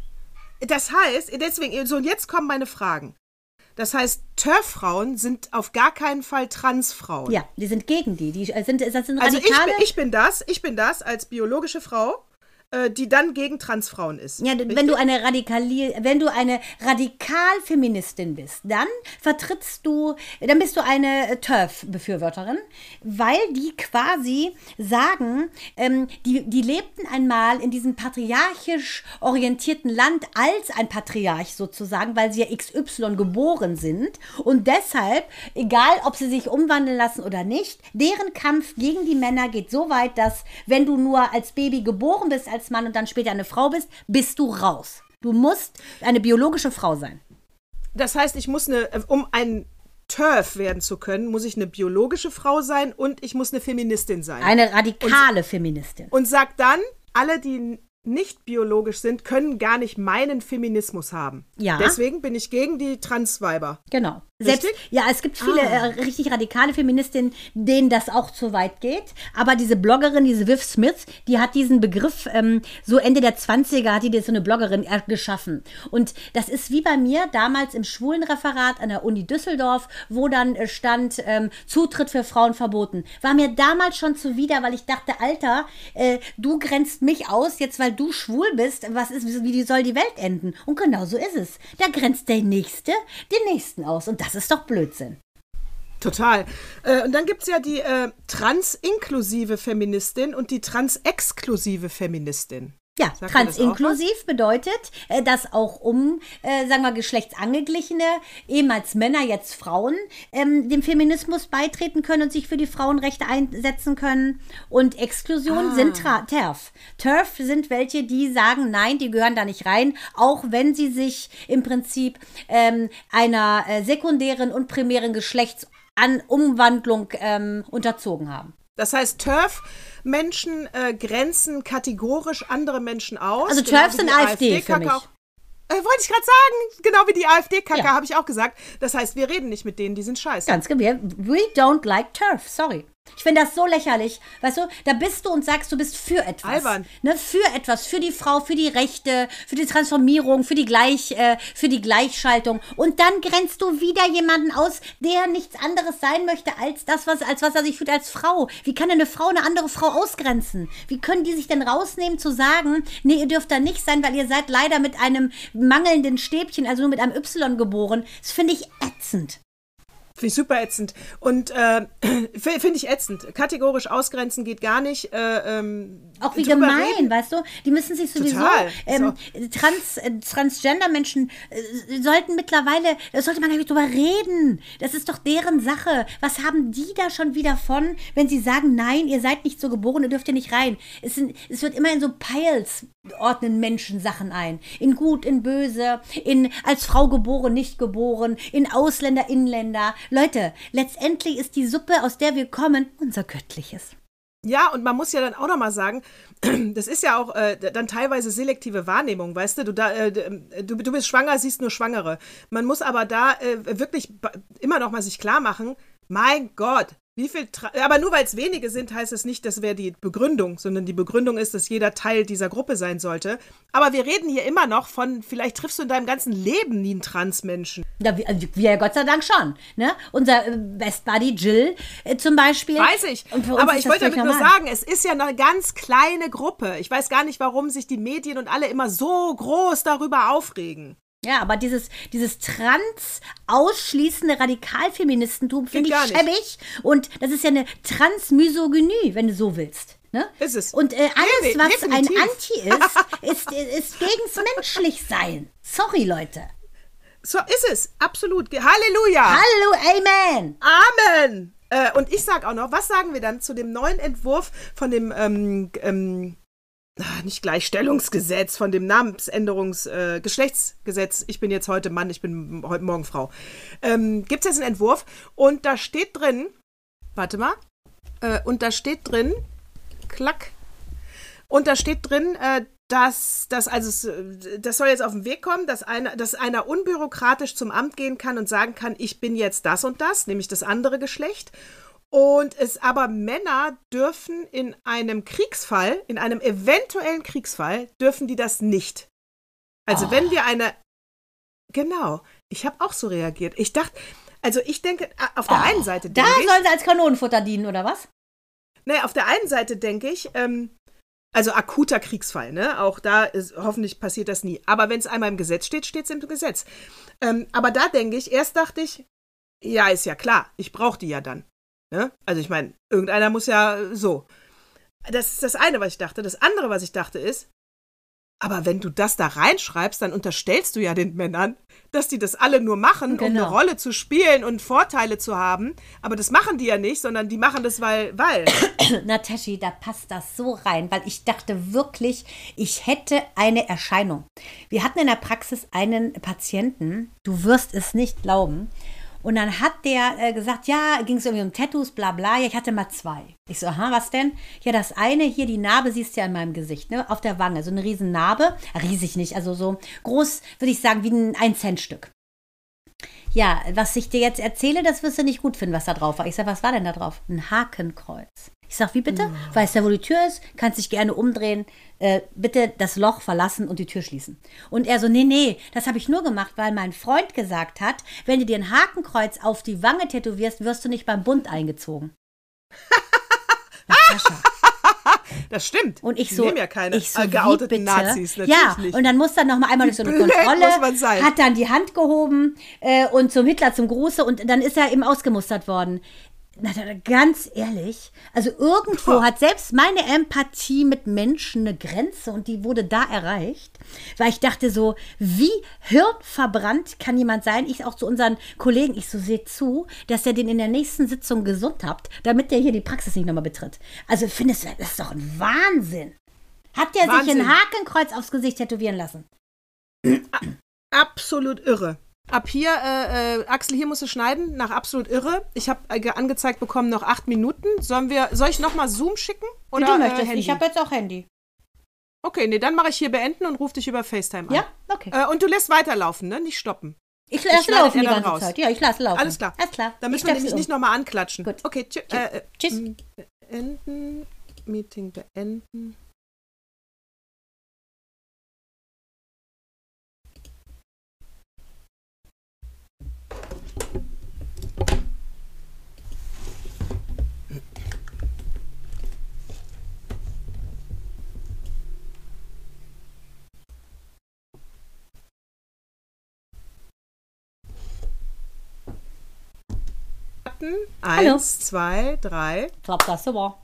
das heißt, deswegen, so und jetzt kommen meine Fragen. Das heißt, TERF-Frauen sind auf gar keinen Fall Transfrauen. Ja, die sind gegen die. Die sind, das sind radikale. Also ich bin, ich bin das, ich bin das als biologische Frau äh, die dann gegen Transfrauen ist. Ja, richtig? wenn du eine Radikali wenn du eine Radikalfeministin bist, dann vertrittst du, dann bist du eine TERF-Befürworterin, weil die quasi sagen, ähm, die, die lebten einmal in diesem patriarchisch orientierten Land als ein Patriarch sozusagen, weil sie ja XY geboren sind und deshalb, egal ob sie sich umwandeln lassen oder nicht, deren Kampf gegen die Männer geht so weit, dass wenn du nur als Baby geboren bist, als als Mann und dann später eine Frau bist, bist du raus. Du musst eine biologische Frau sein. Das heißt, ich muss eine, um ein TERF werden zu können, muss ich eine biologische Frau sein und ich muss eine Feministin sein. Eine radikale und, Feministin. Und sagt dann, alle, die nicht biologisch sind, können gar nicht meinen Feminismus haben. Ja. Deswegen bin ich gegen die Transweiber. Genau. Selbst, richtig? ja, es gibt viele ah. äh, richtig radikale Feministinnen, denen das auch zu weit geht. Aber diese Bloggerin, diese Viv Smith, die hat diesen Begriff ähm, so Ende der 20er hat die so eine Bloggerin geschaffen. Und das ist wie bei mir damals im Schwulenreferat an der Uni Düsseldorf, wo dann äh, stand ähm, Zutritt für Frauen verboten. War mir damals schon zuwider, weil ich dachte, Alter, äh, du grenzt mich aus, jetzt weil du schwul bist. Was ist, wie soll die Welt enden? Und genau so ist es. Da grenzt der Nächste den Nächsten aus. Und das ist doch Blödsinn. Total. Äh, und dann gibt es ja die äh, trans-inklusive Feministin und die trans-exklusive Feministin. Ja, transinklusiv bedeutet, äh, dass auch um, äh, sagen wir, geschlechtsangeglichene, ehemals Männer, jetzt Frauen, ähm, dem Feminismus beitreten können und sich für die Frauenrechte einsetzen können. Und Exklusion ah. sind TERF. TERF sind welche, die sagen, nein, die gehören da nicht rein, auch wenn sie sich im Prinzip ähm, einer äh, sekundären und primären Geschlechtsumwandlung ähm, unterzogen haben. Das heißt, TERF Menschen äh, grenzen kategorisch andere Menschen aus. Also genau TERF sind AfD, AfD für mich. Auch, äh, wollte ich gerade sagen, genau wie die AfD-Kacke, ja. habe ich auch gesagt. Das heißt, wir reden nicht mit denen, die sind scheiße. Ganz genau. We don't like TERF, sorry. Ich finde das so lächerlich. Weißt du, da bist du und sagst, du bist für etwas. Albern. Ne, für etwas, für die Frau, für die Rechte, für die Transformierung, für die, Gleich, äh, für die Gleichschaltung. Und dann grenzt du wieder jemanden aus, der nichts anderes sein möchte als das, was, als was er sich fühlt als Frau. Wie kann eine Frau eine andere Frau ausgrenzen? Wie können die sich denn rausnehmen zu sagen, nee, ihr dürft da nicht sein, weil ihr seid leider mit einem mangelnden Stäbchen, also nur mit einem Y geboren. Das finde ich ätzend. Finde ich super ätzend. Und äh, <clears throat> finde ich ätzend. Kategorisch ausgrenzen geht gar nicht. Äh, ähm, auch wie gemein, reden. weißt du? Die müssen sich sowieso. Ähm, so. Trans, äh, Transgender-Menschen äh, sollten mittlerweile, da sollte man eigentlich drüber reden. Das ist doch deren Sache. Was haben die da schon wieder von, wenn sie sagen, nein, ihr seid nicht so geboren, ihr dürft hier nicht rein? Es, sind, es wird immer in so Piles ordnen Menschen Sachen ein. In gut, in böse, in als Frau geboren, nicht geboren, in Ausländer, Inländer. Leute, letztendlich ist die Suppe, aus der wir kommen, unser göttliches. Ja, und man muss ja dann auch nochmal sagen, <clears throat> das ist ja auch äh, dann teilweise selektive Wahrnehmung, weißt du? Du, da, äh, du, du bist schwanger, siehst nur Schwangere. Man muss aber da äh, wirklich immer noch mal sich klar machen, mein Gott, wie viel aber nur weil es wenige sind, heißt es nicht, das wäre die Begründung, sondern die Begründung ist, dass jeder Teil dieser Gruppe sein sollte. Aber wir reden hier immer noch von, vielleicht triffst du in deinem ganzen Leben nie einen Transmenschen. Ja, wir, also wir Gott sei Dank schon. Ne? Unser äh, Best Buddy Jill äh, zum Beispiel. Weiß ich. Aber ich wollte damit normal. nur sagen, es ist ja eine ganz kleine Gruppe. Ich weiß gar nicht, warum sich die Medien und alle immer so groß darüber aufregen. Ja, aber dieses, dieses trans ausschließende Radikalfeministentum finde ich schäbig. Und das ist ja eine Transmisogynie, wenn du so willst. Ne? Ist es. Und äh, alles, was Definitiv. ein Anti ist, <laughs> ist, ist gegens Menschlichsein. Sorry, Leute. So ist es. Absolut. Halleluja. Hallo, Amen. Amen. Äh, und ich sage auch noch, was sagen wir dann zu dem neuen Entwurf von dem ähm, ähm, nicht Gleichstellungsgesetz, von dem Namensänderungs, äh, Geschlechtsgesetz, ich bin jetzt heute Mann, ich bin heute Morgen Frau, ähm, gibt es jetzt einen Entwurf? Und da steht drin, warte mal, äh, und da steht drin, klack, und da steht drin, äh, dass das also das soll jetzt auf den Weg kommen, dass einer, dass einer unbürokratisch zum Amt gehen kann und sagen kann, ich bin jetzt das und das, nämlich das andere Geschlecht und es aber Männer dürfen in einem Kriegsfall, in einem eventuellen Kriegsfall, dürfen die das nicht. Also oh. wenn wir eine. Genau, ich habe auch so reagiert. Ich dachte, also ich denke, auf der oh. einen Seite. Da sollen sie als Kanonenfutter dienen, oder was? Naja, auf der einen Seite denke ich, ähm, also akuter Kriegsfall, ne? Auch da ist, hoffentlich passiert das nie. Aber wenn es einmal im Gesetz steht, steht es im Gesetz. Ähm, aber da denke ich, erst dachte ich, ja, ist ja klar, ich brauche die ja dann. Ne? Also ich meine, irgendeiner muss ja so. Das ist das eine, was ich dachte. Das andere, was ich dachte, ist, aber wenn du das da reinschreibst, dann unterstellst du ja den Männern, dass die das alle nur machen, genau. um eine. Rolle zu spielen und Vorteile zu haben. Aber das machen die ja nicht, sondern die machen das, weil, weil. <coughs> Nataschi, da passt das so rein, weil ich dachte wirklich, ich hätte eine Erscheinung. Wir hatten in der Praxis einen Patienten, du wirst es nicht glauben, und dann hat der äh, gesagt, ja, ging es irgendwie um Tattoos, bla bla. Ja, ich hatte mal zwei. Ich so, aha, was denn? Ja, das eine hier, die Narbe siehst du ja in meinem Gesicht, ne? Auf der Wange. So eine riesen Narbe. Riesig nicht, also so groß, würde ich sagen, wie ein 1-Cent-Stück. ja, was ich dir jetzt erzähle, das wirst du nicht gut finden, was da drauf war. Ich sag, was war denn da drauf? Ein Hakenkreuz. Ich sag, wie bitte? Mhm. Weißt du, wo die Tür ist? Kannst dich gerne umdrehen. Äh, bitte das Loch verlassen und die Tür schließen. Und er so, nee, nee, das habe ich nur gemacht, weil mein Freund gesagt hat, wenn du dir ein Hakenkreuz auf die Wange tätowierst, wirst du nicht beim Bund eingezogen. <laughs> Das stimmt. Und ich so, ja keine ich so, geouteten Nazis, natürlich ja, nicht. und dann muss dann noch mal einmal durch so eine <laughs> Kontrolle, hat dann die Hand gehoben äh, und zum Hitler zum Gruße und dann ist er eben ausgemustert worden na, ganz ehrlich, also irgendwo hat selbst meine Empathie mit Menschen eine Grenze und die wurde da erreicht, weil ich dachte so, wie hirnverbrannt kann jemand sein? Ich auch zu unseren Kollegen, ich so sehe zu, dass er den in der nächsten Sitzung gesund habt, damit der hier die Praxis nicht nochmal betritt. Also findest du, das ist doch ein Wahnsinn. Hat der Wahnsinn. sich ein Hakenkreuz aufs Gesicht tätowieren lassen? Absolut irre. Ab hier, äh, äh, Axel, hier musst du schneiden, nach absolut irre. Ich habe äh, angezeigt bekommen, noch acht Minuten. Sollen wir, soll ich nochmal Zoom schicken? Oder, Wie du möchtest. Handy? Ich habe jetzt auch Handy. Okay, nee, dann mache ich hier beenden und rufe dich über FaceTime an. Ja, okay. Äh, und du lässt weiterlaufen, ne? Nicht stoppen. Ich lasse laufen die ganze raus. Zeit. Ja, ich lasse laufen. Alles klar. Alles klar. Dann müssen wir nämlich um. nicht nochmal anklatschen. Gut. Okay, tschü äh, tschüss. Beenden. Meeting beenden. Starten. Eins, Hallo. zwei, drei. Klappt das super.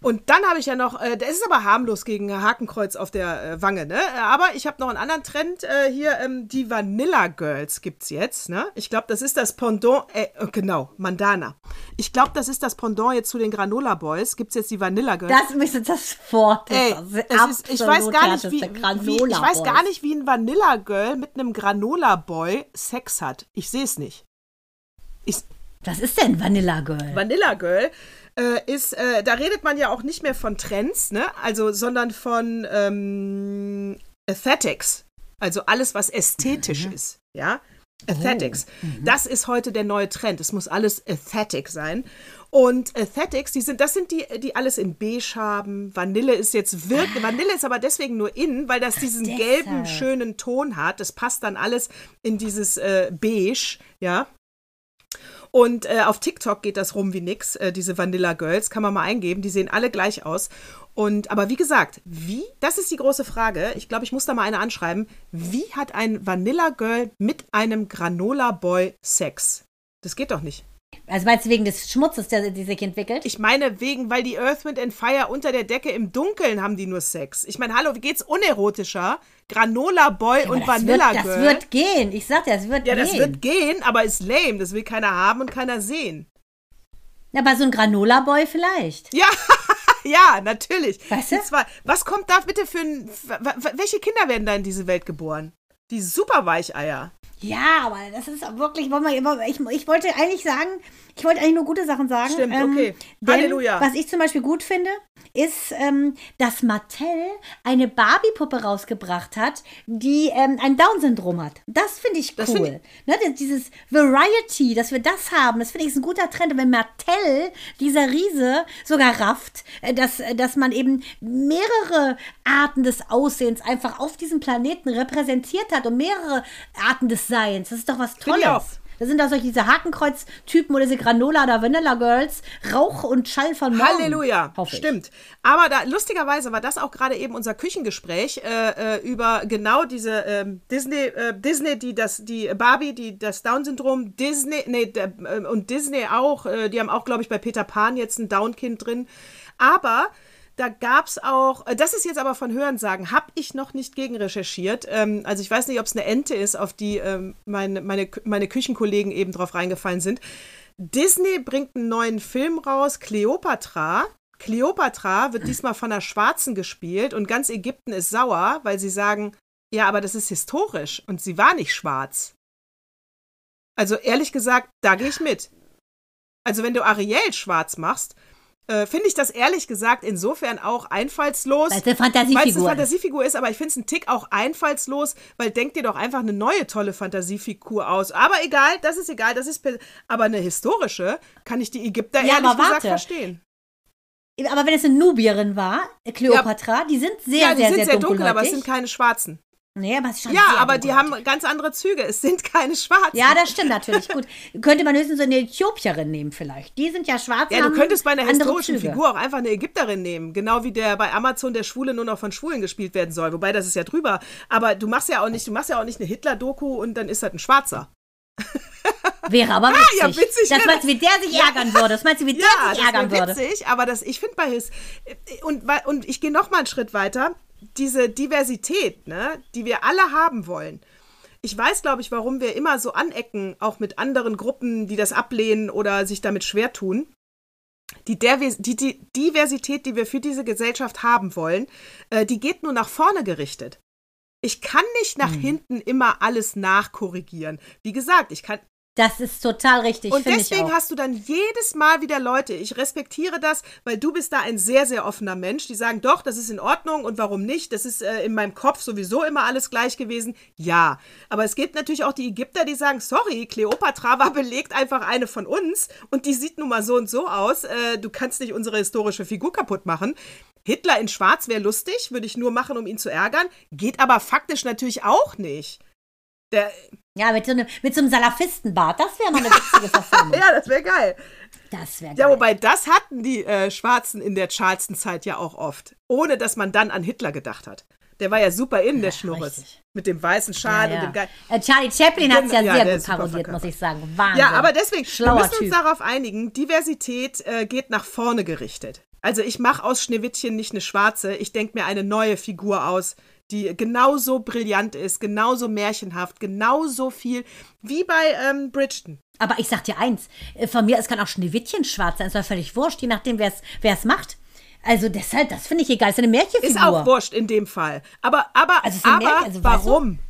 Und dann habe ich ja noch, äh, der ist aber harmlos gegen Hakenkreuz auf der äh, Wange, ne? Aber ich habe noch einen anderen Trend äh, hier, ähm, die Vanilla Girls gibt es jetzt, ne? Ich glaube, das ist das Pendant, äh, oh, genau, Mandana. Ich glaube, das ist das Pendant jetzt zu den Granola Boys. Gibt es jetzt die Vanilla Girls? Das ist das Wort. Ey, das ist, ich weiß gar nicht, wie, wie, ich weiß gar nicht, wie ein Vanilla Girl mit einem Granola Boy Sex hat. Ich sehe es nicht. Ich, Was ist denn Vanilla Girl? Vanilla Girl äh, ist, äh, da redet man ja auch nicht mehr von Trends, ne? Also, sondern von ähm, Aesthetics. Also alles, was ästhetisch mhm. ist, ja? Aesthetics. Oh. Mhm. Das ist heute der neue Trend. Es muss alles Aesthetic sein. Und Aesthetics, die sind, das sind die, die alles in beige haben. Vanille ist jetzt wirklich, ah. Vanille ist aber deswegen nur in, weil das diesen Ach, gelben, schönen Ton hat. Das passt dann alles in dieses äh, beige, ja. Und äh, auf TikTok geht das rum wie nix, äh, diese Vanilla Girls, kann man mal eingeben, die sehen alle gleich aus. Und aber wie gesagt, wie? Das ist die große Frage. Ich glaube, ich muss da mal eine anschreiben. Wie hat ein Vanilla Girl mit einem Granola Boy Sex? Das geht doch nicht. Also meinst du wegen des Schmutzes, der, der sich entwickelt? Ich meine wegen, weil die Earth, Wind and Fire unter der Decke im Dunkeln haben die nur Sex. Ich meine, hallo, wie geht's unerotischer? Granola Boy ja, und Vanilla wird, Girl. Das wird gehen. Ich sag dir, das wird ja, gehen. Ja, das wird gehen, aber ist lame. Das will keiner haben und keiner sehen. Aber so ein Granola Boy vielleicht. Ja, <laughs> ja, natürlich. Weißt du? Zwar, was kommt da bitte für ein. Welche Kinder werden da in diese Welt geboren? Die super Weicheier. Ja, aber das ist wirklich, ich, ich wollte eigentlich sagen, ich wollte eigentlich nur gute Sachen sagen. Stimmt, ähm, okay. Denn, Halleluja. Was ich zum Beispiel gut finde, ist, ähm, dass Mattel eine Barbie-Puppe rausgebracht hat, die ähm, ein Down-Syndrom hat. Das finde ich cool. Find ich ne, dieses Variety, dass wir das haben, das finde ich ein guter Trend. wenn Mattel, dieser Riese, sogar rafft, äh, dass, äh, dass man eben mehrere Arten des Aussehens einfach auf diesem Planeten repräsentiert hat und mehrere Arten des Seins. Das ist doch was Tolles. Das sind doch solche diese Hakenkreuz-Typen oder diese Granola oder Vanilla Girls. Rauch und Schall von morgen. Halleluja. Stimmt. Aber da, lustigerweise war das auch gerade eben unser Küchengespräch äh, äh, über genau diese ähm, Disney, äh, Disney, die das, die Barbie, die das Down-Syndrom, Disney, nee, der, äh, und Disney auch, äh, die haben auch, glaube ich, bei Peter Pan jetzt ein Down-Kind drin. Aber da gab es auch, äh, das ist jetzt aber von Hörensagen, habe ich noch nicht gegen recherchiert. Ähm, also ich weiß nicht, ob es eine Ente ist, auf die ähm, meine, meine, meine Küchenkollegen eben drauf reingefallen sind. Disney bringt einen neuen Film raus, Cleopatra. Cleopatra wird diesmal von einer Schwarzen gespielt und ganz Ägypten ist sauer, weil sie sagen, ja, aber das ist historisch und sie war nicht schwarz. Also ehrlich gesagt, da gehe ich mit. Also wenn du Ariel schwarz machst, äh, finde ich das ehrlich gesagt insofern auch einfallslos. Weil es eine Fantasiefigur, eine Fantasiefigur ist. Aber ich finde es einen Tick auch einfallslos, weil denk dir doch einfach eine neue tolle Fantasiefigur aus. Aber egal, das ist egal, das ist. Aber eine historische kann ich die Ägypter ja, ehrlich gesagt verstehen. Aber wenn es eine Nubierin war, Kleopatra, ja. die sind sehr, ja, die sehr, sind sehr, sehr dunkel, aber es sind keine Schwarzen. Nee, aber schon Ja, aber die haben ganz andere Züge. Es sind keine Schwarzen. Ja, das stimmt natürlich. Gut. Könnte man höchstens so eine Äthiopierin nehmen, vielleicht. Die sind ja schwarz. Ja, du könntest bei einer historischen Züge. Figur auch einfach eine Ägypterin nehmen. Genau wie der bei Amazon der Schwule nur noch von Schwulen gespielt werden soll. Wobei, das ist ja drüber. Aber du machst ja auch nicht, du machst ja auch nicht eine Hitler-Doku und dann ist das ein Schwarzer. Wäre aber witzig. <laughs> Ah, ja, witzig. Das meinst du, wie der sich ja. ärgern würde? Das meinst du, wie der ja, sich ärgern würde? witzig, aber das, ich finde bei His, und, und ich gehe noch mal einen Schritt weiter diese Diversität, ne, die wir alle haben wollen. Ich weiß, glaube ich, warum wir immer so anecken, auch mit anderen Gruppen, die das ablehnen oder sich damit schwer tun. Die, die, die Diversität, die wir für diese Gesellschaft haben wollen, äh, die geht nur nach vorne gerichtet. Ich kann nicht nach hm. hinten immer alles nachkorrigieren. Wie gesagt, ich kann, das ist total richtig. Und deswegen hast du dann jedes Mal wieder Leute, ich respektiere das, weil du bist da ein sehr, sehr offener Mensch, die sagen, doch, das ist in Ordnung und warum nicht? Das ist äh, in meinem Kopf sowieso immer alles gleich gewesen. Ja, aber es gibt natürlich auch die Ägypter, die sagen, sorry, Kleopatra war belegt einfach eine von uns und die sieht nun mal so und so aus. Äh, du kannst nicht unsere historische Figur kaputt machen. Hitler in Schwarz wäre lustig, würde ich nur machen, um ihn zu ärgern. Geht aber faktisch natürlich auch nicht. Der, ja, mit so, einem, mit so einem Salafistenbart. Das wäre mal eine witzige Verfilmung. <laughs> ja, das wäre geil. Das wäre geil. Ja, wobei das hatten die äh, Schwarzen in der Charleston-Zeit ja auch oft. Ohne dass man dann an Hitler gedacht hat. Der war ja super in, der ja, Schnurres. Richtig. Mit dem weißen Schal ja, ja. und dem Ge äh, Charlie Chaplin hat es ja, sehr gut parodiert, muss ich sagen. Wahnsinn. Ja, aber deswegen, Schlauer wir müssen uns typ. darauf einigen, Diversität äh, geht nach vorne gerichtet. Also ich mache aus Schneewittchen nicht eine schwarze, ich denke mir eine neue Figur aus, die genauso brillant ist, genauso märchenhaft, genauso viel wie bei ähm, Bridgeton. Aber ich sag dir eins, äh, von mir, es kann auch Schneewittchen schwarz sein, ist doch völlig wurscht, je nachdem, wer es macht. Also deshalb, das finde ich egal, ist eine Märchenfigur. Ist auch wurscht in dem Fall. Aber, aber, also aber Märchen, also, warum? Du?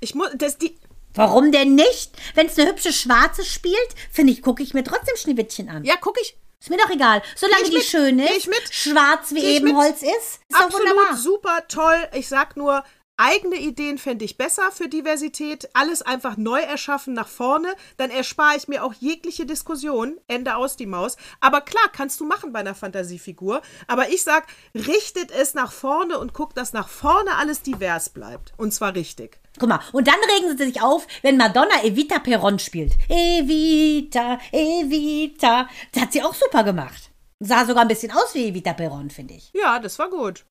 Ich muss, das, die, Warum denn nicht? Wenn es eine hübsche Schwarze spielt, finde ich, gucke ich mir trotzdem Schneewittchen an. Ja, gucke ich, ist mir doch egal. Solange die mit, schön ist, schwarz wie Ebenholz ist, ist Absolut doch wunderbar. super toll. Ich sag nur, eigene Ideen fände ich besser für Diversität. Alles einfach neu erschaffen nach vorne. Dann erspare ich mir auch jegliche Diskussion. Ende aus die Maus. Aber klar, kannst du machen bei einer Fantasiefigur. Aber ich sag, richtet es nach vorne und guckt, dass nach vorne alles divers bleibt. Und zwar richtig. Guck mal, und dann regen sie sich auf, wenn Madonna Evita Peron spielt. Evita, Evita. Das hat sie auch super gemacht. Sah sogar ein bisschen aus wie Evita Peron, finde ich. Ja, das war gut.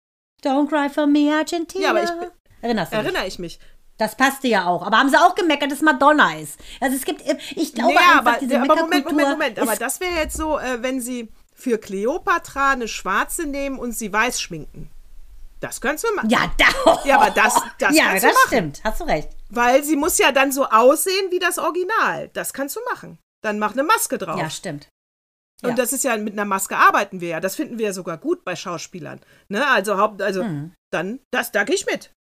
Don't cry for me, Argentina. Ja, aber ich, Erinnerst du Erinnere ich mich. Das passte ja auch. Aber haben sie auch gemeckert, dass Madonna ist. Also es gibt, ich glaube ja, einfach, aber, diese aber Moment, Moment, Moment. Aber das wäre jetzt so, äh, wenn sie für Cleopatra eine schwarze nehmen und sie weiß schminken. Das kannst du machen. Ja, da, <laughs> ja aber das, das ja, kannst das du machen. stimmt. Hast du recht. Weil sie muss ja dann so aussehen wie das Original. Das kannst du machen. Dann mach eine Maske drauf. Ja, stimmt. Und ja. das ist ja, mit einer Maske arbeiten wir ja. Das finden wir ja sogar gut bei Schauspielern. Ne? Also, Haupt, also hm. dann, das, da gehe ich mit.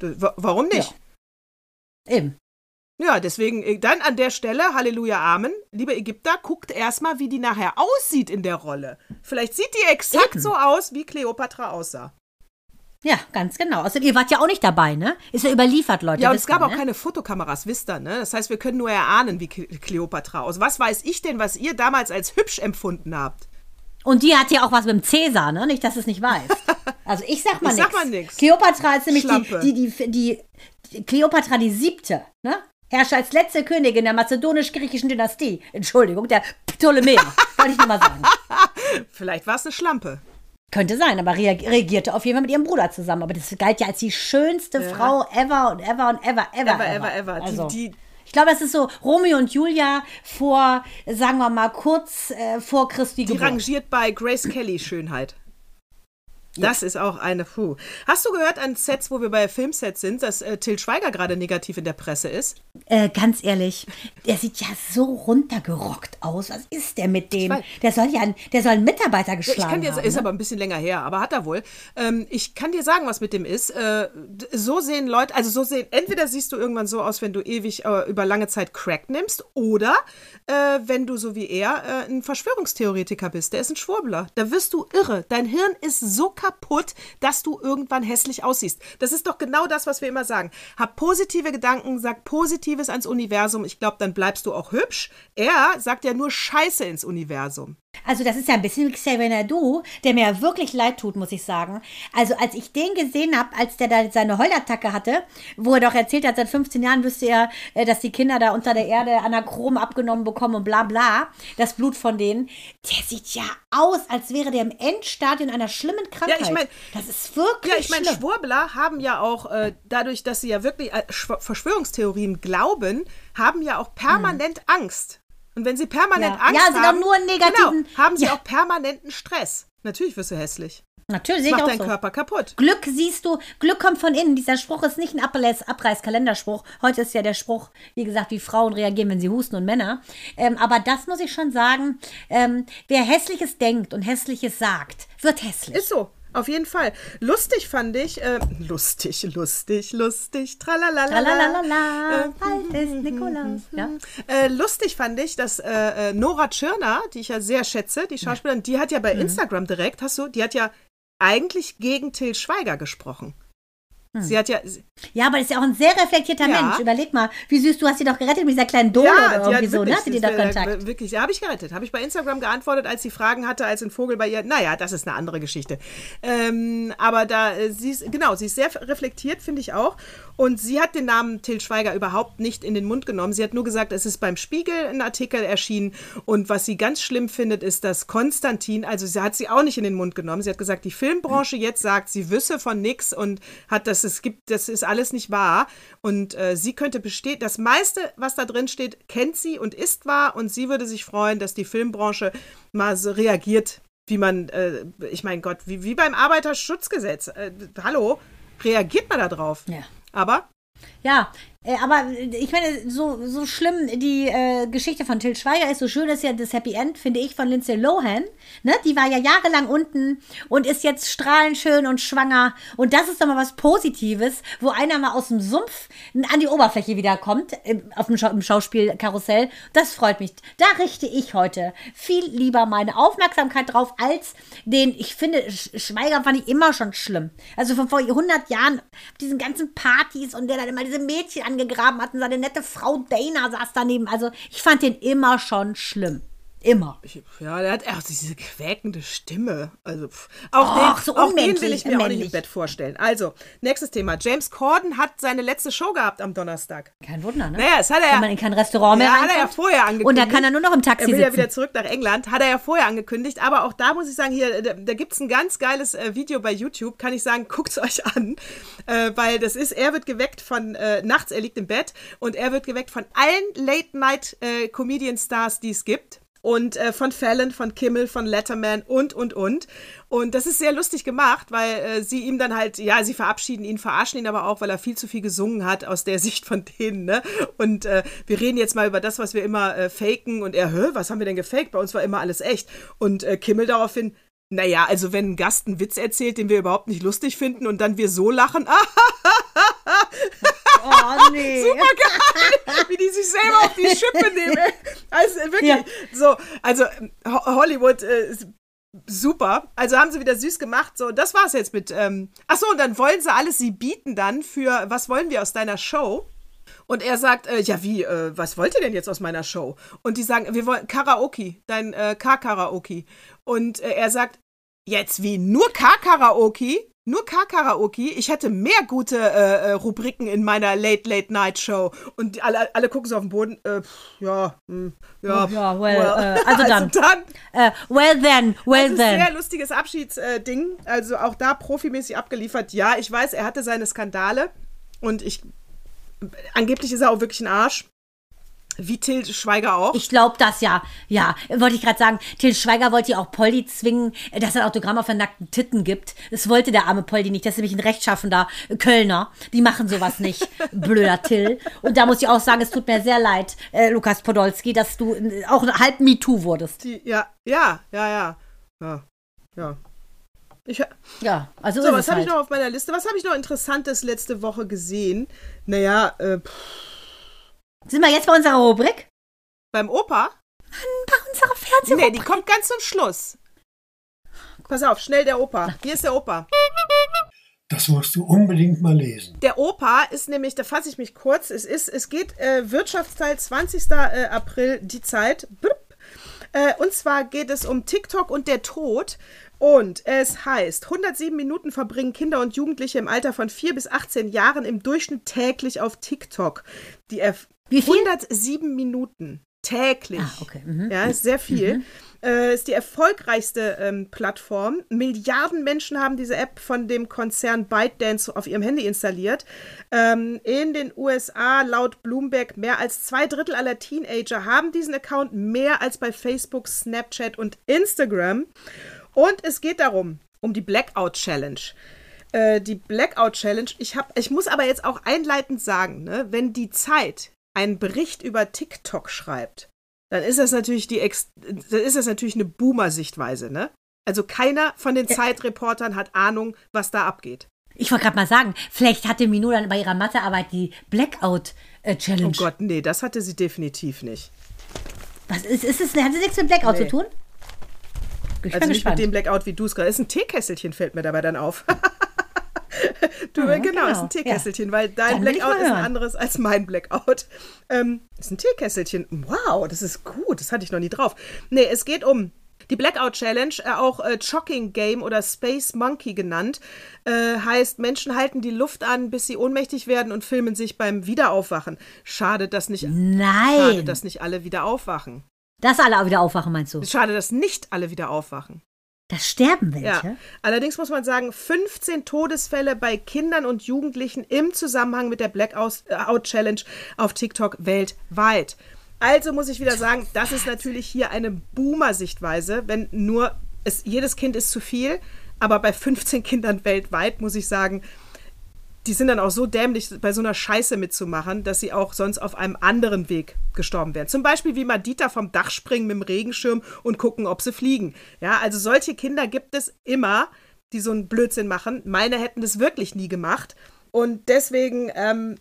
Warum nicht? Ja. Eben. Ja, deswegen, äh, dann an der Stelle, Halleluja, Amen. Liebe Ägypter, guckt erstmal, wie die nachher aussieht in der Rolle. Vielleicht sieht die exakt Eben. so aus, wie Kleopatra aussah. Ja, ganz genau. Also ihr wart ja auch nicht dabei, ne? Ist ja überliefert, Leute. Ja, und es gab man, auch ne? keine Fotokameras, wisst ihr, ne? Das heißt, wir können nur erahnen, wie Kleopatra aus. Was weiß ich denn, was ihr damals als hübsch empfunden habt? Und die hat ja auch was mit dem Cäsar, ne? Nicht, dass es nicht weiß. <laughs> Also ich sag mal nichts. Sag mal nichts. Kleopatra ist nämlich die, die, die, die, die, Kleopatra die siebte, ne? Herrscht als letzte Königin der mazedonisch-griechischen Dynastie. Entschuldigung, der Ptolemäer. <laughs> Wollte ich nur mal sagen. Vielleicht war es eine Schlampe. Könnte sein, aber reagierte auf jeden Fall mit ihrem Bruder zusammen. Aber das galt ja als die schönste ja. Frau ever und ever und ever, ever, ever. Ever, ever, ever. Also, die, die, ich glaube, das ist so Romeo und Julia vor, sagen wir mal, kurz äh, vor Christi Die Geburt. rangiert bei Grace Kelly Schönheit. Das ist auch eine, puh. Hast du gehört an Sets, wo wir bei Filmsets sind, dass äh, Till Schweiger gerade negativ in der Presse ist? Äh, ganz ehrlich, der sieht ja so runtergerockt aus. Was ist der mit dem? Der soll ja, der soll einen Mitarbeiter geschlagen ja, ich kann dir, haben. Ist ne? aber ein bisschen länger her, aber hat er wohl. Ähm, ich kann dir sagen, was mit dem ist. Äh, so sehen Leute, also so sehen, entweder siehst du irgendwann so aus, wenn du ewig äh, über lange Zeit Crack nimmst, oder äh, wenn du so wie er äh, ein Verschwörungstheoretiker bist. Der ist ein Schwurbler. Da wirst du irre. Dein Hirn ist so kaputt kaputt, dass du irgendwann hässlich aussiehst. Das ist doch genau das, was wir immer sagen. Hab positive Gedanken, sag Positives ans Universum. Ich glaube, dann bleibst du auch hübsch. Er sagt ja nur Scheiße ins Universum. Also das ist ja ein bisschen wie Xavier Nadu, der mir ja wirklich leid tut, muss ich sagen. Also als ich den gesehen habe, als der da seine Heulattacke hatte, wo er doch erzählt hat, seit 15 Jahren wüsste er, äh, dass die Kinder da unter der Erde Anachrom abgenommen bekommen und bla bla, das Blut von denen, der sieht ja aus, als wäre der im Endstadium einer schlimmen Krankheit. Ja, ich meine, das ist wirklich Ja, ich meine, Schwurbler haben ja auch, äh, dadurch, dass sie ja wirklich äh, Verschwörungstheorien glauben, haben ja auch permanent mhm. Angst. Und wenn sie permanent ja. Angst ja, sie haben, nur negativen, genau, haben sie ja. auch permanenten Stress. Natürlich wirst du hässlich. Natürlich, sehe ich auch deinen so. Körper kaputt. Glück siehst du, Glück kommt von innen. Dieser Spruch ist nicht ein Abreiß, Abreißkalenderspruch. Heute ist ja der Spruch, wie gesagt, wie Frauen reagieren, wenn sie husten und Männer. Ähm, aber das muss ich schon sagen, ähm, wer Hässliches denkt und Hässliches sagt, wird hässlich. Ist so. Auf jeden Fall. Lustig fand ich, äh, lustig, lustig, lustig, tralalala. Tralalala, äh, bald ist Nikolaus. Ja? Äh, lustig fand ich, dass äh, äh, Nora Tschirner, die ich ja sehr schätze, die Schauspielerin, die hat ja bei mhm. Instagram direkt, hast du, die hat ja eigentlich gegen Till Schweiger gesprochen. Hm. Sie hat ja. Ja, aber ist ja auch ein sehr reflektierter ja. Mensch. Überleg mal, wie süß, du hast sie doch gerettet mit dieser kleinen Dole ja, oder irgendwie so, ne? Hatte die doch Kontakt. Wirklich, ja, habe ich gerettet. Habe ich bei Instagram geantwortet, als sie Fragen hatte, als ein Vogel bei ihr. Naja, das ist eine andere Geschichte. Ähm, aber da, äh, sie ist, genau, sie ist sehr reflektiert, finde ich auch. Und sie hat den Namen Till Schweiger überhaupt nicht in den Mund genommen. Sie hat nur gesagt, es ist beim Spiegel ein Artikel erschienen. Und was sie ganz schlimm findet, ist, dass Konstantin, also sie hat sie auch nicht in den Mund genommen. Sie hat gesagt, die Filmbranche jetzt sagt, sie wüsse von nichts und hat das, es gibt, das ist alles nicht wahr. Und äh, sie könnte bestehen, das meiste, was da drin steht, kennt sie und ist wahr. Und sie würde sich freuen, dass die Filmbranche mal so reagiert, wie man, äh, ich meine Gott, wie, wie beim Arbeiterschutzgesetz. Äh, hallo, reagiert man da drauf? Ja. Aber ja, aber ich meine, so, so schlimm die äh, Geschichte von Till Schweiger ist, so schön ist ja das Happy End, finde ich, von Lindsay Lohan. Ne? Die war ja jahrelang unten und ist jetzt strahlend schön und schwanger. Und das ist doch mal was Positives, wo einer mal aus dem Sumpf an die Oberfläche wiederkommt, auf dem, Schau Schauspielkarussell. Das freut mich. Da richte ich heute viel lieber meine Aufmerksamkeit drauf, als den, ich finde, Schweiger fand ich immer schon schlimm. Also von vor 100 Jahren, diesen ganzen Partys und der dann immer diese Mädchen angegraben hat und seine nette Frau Dana saß daneben. Also ich fand den immer schon schlimm. Immer. Ich, ja, der hat auch diese quäkende Stimme. Also pff, auch, Och, den, so auch den will ich mir auch nicht im Bett vorstellen. Also, nächstes Thema. James Corden hat seine letzte Show gehabt am Donnerstag. Kein Wunder, ne? Naja, es hat er Wenn man in kein Restaurant mehr ja, hat er ja vorher angekündigt. Und da kann er nur noch im Taxi sitzen. Er will ja wieder zurück nach England. Hat er ja vorher angekündigt. Aber auch da muss ich sagen, hier, da, da gibt es ein ganz geiles äh, Video bei YouTube. Kann ich sagen, <laughs> guckt es euch an. Äh, weil das ist, er wird geweckt von äh, nachts, er liegt im Bett und er wird geweckt von allen Late-Night-Comedian-Stars, äh, die es gibt und äh, von Fallon, von Kimmel, von Letterman und, und, und. Und das ist sehr lustig gemacht, weil äh, sie ihm dann halt, ja, sie verabschieden ihn, verarschen ihn aber auch, weil er viel zu viel gesungen hat aus der <laughs> Sicht von denen, ne? Und äh, wir reden jetzt mal über das, was wir immer äh, faken und er, hä, was haben wir denn gefaked? Bei uns war immer alles echt. Und äh, Kimmel daraufhin, naja, also wenn ein Gast einen Witz erzählt, den wir überhaupt nicht lustig finden und dann wir so lachen, <laughs> <laughs> oh nee. Super geil, wie die sich selber auf die Schippe nehmen. Also wirklich, ja. so, also Hollywood äh, super. Also haben sie wieder süß gemacht. So, das war's jetzt mit. Ähm, Achso, und dann wollen sie alles, sie bieten dann für, was wollen wir aus deiner Show? Und er sagt, äh, ja, wie, äh, was wollt ihr denn jetzt aus meiner Show? Und die sagen, wir wollen Karaoke, dein äh, K-Karaoke. Und äh, er sagt, jetzt wie, nur K-Karaoke? Nur K-Karaoke. Ich hätte mehr gute äh, äh, Rubriken in meiner Late Late Night Show. Und alle, alle gucken so auf den Boden. Äh, ja, mh, hm, ja, oh, ja, well, well. Äh, also <laughs> dann. also dann uh, well then, well also then. Sehr lustiges Abschiedsding. also auch da profimäßig abgeliefert. Ja, ich weiß, er hatte seine Skandale und ich angeblich ist er auch wirklich ein Arsch. Wie Till Schweiger auch? Ich glaube das ja. Ja, wollte ich gerade sagen. Till Schweiger wollte ja auch Poldi zwingen, dass er ein Autogramm auf der nackten Titten gibt. Das wollte der arme Poldi nicht. Das ist nämlich ein rechtschaffender Kölner. Die machen sowas nicht. <laughs> Blöder Till. Und da muss ich auch sagen, es tut mir sehr leid, äh, Lukas Podolski, dass du auch halb MeToo wurdest. Die, ja, ja, ja, ja. Ja, ja. Ich, ja, also so, was habe halt. ich noch auf meiner Liste? Was habe ich noch Interessantes letzte Woche gesehen? Naja, äh, sind wir jetzt bei unserer Rubrik? Beim Opa? Mann, bei unserer Fernsehrubrik. Nee, die kommt ganz zum Schluss. Pass auf, schnell der Opa. Hier ist der Opa. Das musst du unbedingt mal lesen. Der Opa ist nämlich, da fasse ich mich kurz, es ist, es geht äh, Wirtschaftsteil 20. Äh, April, die Zeit. Äh, und zwar geht es um TikTok und der Tod. Und es heißt, 107 Minuten verbringen Kinder und Jugendliche im Alter von 4 bis 18 Jahren im Durchschnitt täglich auf TikTok. Die Wie viel? 107 Minuten täglich. Ah, okay. Mhm. Ja, ist sehr viel. Mhm. Äh, ist die erfolgreichste ähm, Plattform. Milliarden Menschen haben diese App von dem Konzern ByteDance auf ihrem Handy installiert. Ähm, in den USA laut Bloomberg mehr als zwei Drittel aller Teenager haben diesen Account mehr als bei Facebook, Snapchat und Instagram. Und es geht darum, um die Blackout Challenge. Äh, die Blackout Challenge, ich, hab, ich muss aber jetzt auch einleitend sagen, ne, wenn die Zeit einen Bericht über TikTok schreibt, dann ist das natürlich die Ex dann ist das natürlich eine Boomer-Sichtweise, ne? Also keiner von den Zeitreportern hat Ahnung, was da abgeht. Ich wollte gerade mal sagen, vielleicht hatte Minou dann bei ihrer Mathearbeit die Blackout-Challenge. oh Gott, nee, das hatte sie definitiv nicht. Was ist, ist es? Hat sie nichts mit Blackout nee. zu tun? Ich also nicht gespannt. mit dem Blackout, wie du es gerade. Ist ein Teekesselchen, fällt mir dabei dann auf. <laughs> <laughs> du, ah, genau, genau, ist ein Teekesselchen, ja. weil dein Blackout ist ein anderes als mein Blackout. Ähm, ist ein Teekesselchen. Wow, das ist gut. Das hatte ich noch nie drauf. Nee, es geht um die Blackout Challenge, äh, auch äh, Chocking Game oder Space Monkey genannt, äh, heißt, Menschen halten die Luft an, bis sie ohnmächtig werden und filmen sich beim Wiederaufwachen. Schade, dass nicht, Nein. Schade, dass nicht alle wieder aufwachen. Dass alle wieder aufwachen, meinst du? Schade, dass nicht alle wieder aufwachen. Da sterben welche. Ja. Allerdings muss man sagen, 15 Todesfälle bei Kindern und Jugendlichen im Zusammenhang mit der Blackout äh, Challenge auf TikTok weltweit. Also muss ich wieder sagen, das ist natürlich hier eine Boomer-Sichtweise, wenn nur es, jedes Kind ist zu viel, aber bei 15 Kindern weltweit muss ich sagen, die sind dann auch so dämlich, bei so einer Scheiße mitzumachen, dass sie auch sonst auf einem anderen Weg gestorben wären. Zum Beispiel wie Madita vom Dach springen mit dem Regenschirm und gucken, ob sie fliegen. Ja, also solche Kinder gibt es immer, die so einen Blödsinn machen. Meine hätten das wirklich nie gemacht. Und deswegen, ähm,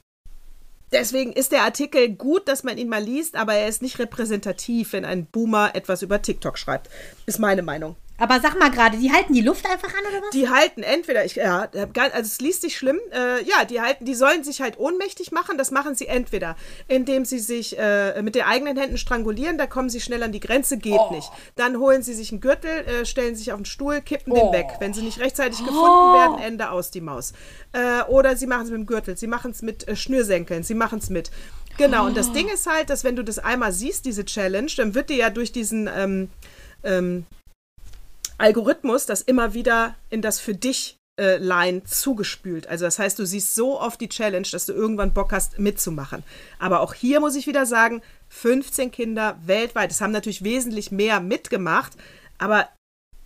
deswegen ist der Artikel gut, dass man ihn mal liest, aber er ist nicht repräsentativ, wenn ein Boomer etwas über TikTok schreibt. Ist meine Meinung. Aber sag mal gerade, die halten die Luft einfach an oder was? Die halten entweder, ich, ja, also es liest sich schlimm, äh, ja, die halten, die sollen sich halt ohnmächtig machen. Das machen sie entweder, indem sie sich äh, mit den eigenen Händen strangulieren, da kommen sie schnell an die Grenze, geht oh. nicht. Dann holen sie sich einen Gürtel, äh, stellen sich auf den Stuhl, kippen oh. den weg. Wenn sie nicht rechtzeitig gefunden oh. werden, Ende aus die Maus. Äh, oder sie machen es mit dem Gürtel, sie machen es mit äh, Schnürsenkeln, sie machen es mit. Genau, und das oh. Ding ist halt, dass wenn du das einmal siehst, diese Challenge, dann wird dir ja durch diesen ähm, ähm, Algorithmus das immer wieder in das für dich äh, Line zugespült. Also das heißt, du siehst so oft die Challenge, dass du irgendwann Bock hast mitzumachen. Aber auch hier muss ich wieder sagen, 15 Kinder weltweit. Es haben natürlich wesentlich mehr mitgemacht, aber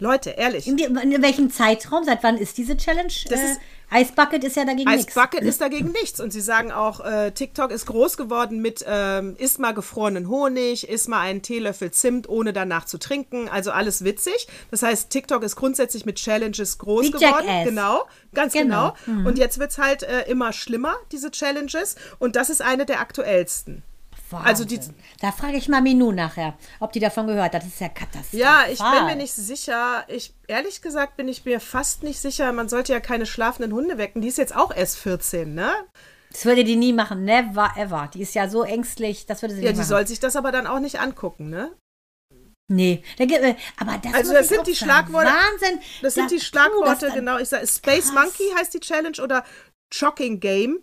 Leute, ehrlich. In, in, welchem Zeitraum? Seit wann ist diese Challenge? Das äh, ist Ice Bucket ist ja dagegen nichts. Ice Bucket ist dagegen nichts. Und sie sagen auch, äh, TikTok ist groß geworden mit ähm, isst mal gefrorenen Honig, isst mal einen Teelöffel Zimt, ohne danach zu trinken. Also alles witzig. Das heißt, TikTok ist grundsätzlich mit Challenges groß Wie geworden. Jackass. Genau, ganz genau. genau. Mhm. Und jetzt wird es halt äh, immer schlimmer, diese Challenges. Und das ist eine der aktuellsten. Wahnsinn. Also die, da frage ich mal Minu nachher, ob die davon gehört hat. Das ist ja katastrophal. Ja, ich bin mir nicht sicher. Ich, ehrlich gesagt bin ich mir fast nicht sicher. Man sollte ja keine schlafenden Hunde wecken. Die ist jetzt auch erst 14, ne? Das würde die nie machen. Never ever. Die ist ja so ängstlich. Das würde sie ja, nie machen. Die soll sich das aber dann auch nicht angucken, ne? Nee, aber das, also das sind die Schlagworte. Wahnsinn. Das sind die Schlagworte, genau. Ich sage, Space krass. Monkey heißt die Challenge oder Shocking Game.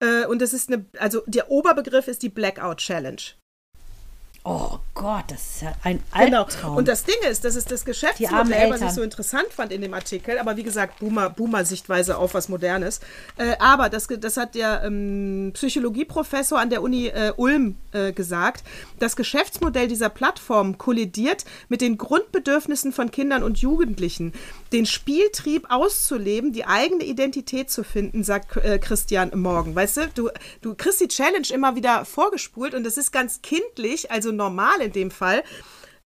Äh, und das ist eine, also der Oberbegriff ist die Blackout Challenge. Oh Gott, das ist ja ein. Albtraum. Genau. Und das Ding ist, das ist das Geschäftsmodell, was ich so interessant fand in dem Artikel. Aber wie gesagt, Boomer, Boomer-Sichtweise auf was Modernes. Äh, aber das, das hat der ähm, Psychologieprofessor an der Uni äh, Ulm äh, gesagt. Das Geschäftsmodell dieser Plattform kollidiert mit den Grundbedürfnissen von Kindern und Jugendlichen. Den Spieltrieb auszuleben, die eigene Identität zu finden, sagt äh, Christian Morgen. Weißt du, du, du kriegst die Challenge immer wieder vorgespult und das ist ganz kindlich, also normal in dem Fall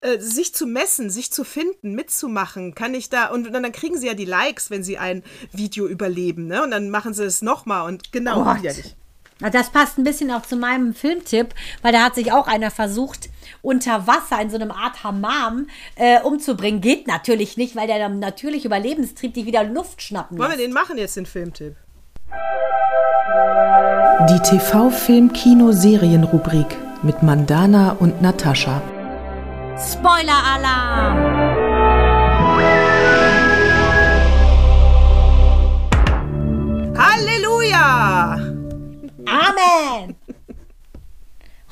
äh, sich zu messen, sich zu finden, mitzumachen, kann ich da und dann kriegen sie ja die Likes, wenn sie ein Video überleben, ne? Und dann machen sie es nochmal und genau Gott. Das passt ein bisschen auch zu meinem Filmtipp, weil da hat sich auch einer versucht, unter Wasser in so einem Art Hammam äh, umzubringen. Geht natürlich nicht, weil der dann natürlich Überlebenstrieb die wieder Luft schnappen lässt. Wollen wir den machen jetzt, den Filmtipp? Die TV-Film-Kino-Serien-Rubrik mit Mandana und Natascha. Spoiler-Alarm! Halleluja! Amen!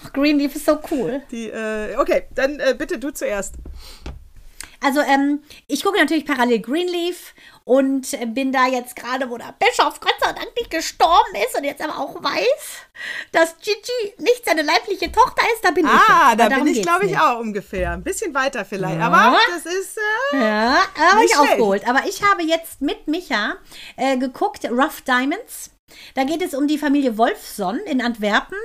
Ach, Greenleaf ist so cool. Die, äh, okay, dann äh, bitte du zuerst. Also, ähm, ich gucke natürlich parallel Greenleaf und bin da jetzt gerade, wo der Bischof Gott sei Dank nicht gestorben ist und jetzt aber auch weiß, dass Gigi nicht seine leibliche Tochter ist, da bin ah, ich. Ah, da bin ich, glaube ich, auch ungefähr. Ein bisschen weiter vielleicht. Ja. Aber das ist. Äh, ja, habe ich aufgeholt. Aber ich habe jetzt mit Micha äh, geguckt, Rough Diamonds. Da geht es um die Familie Wolfson in Antwerpen.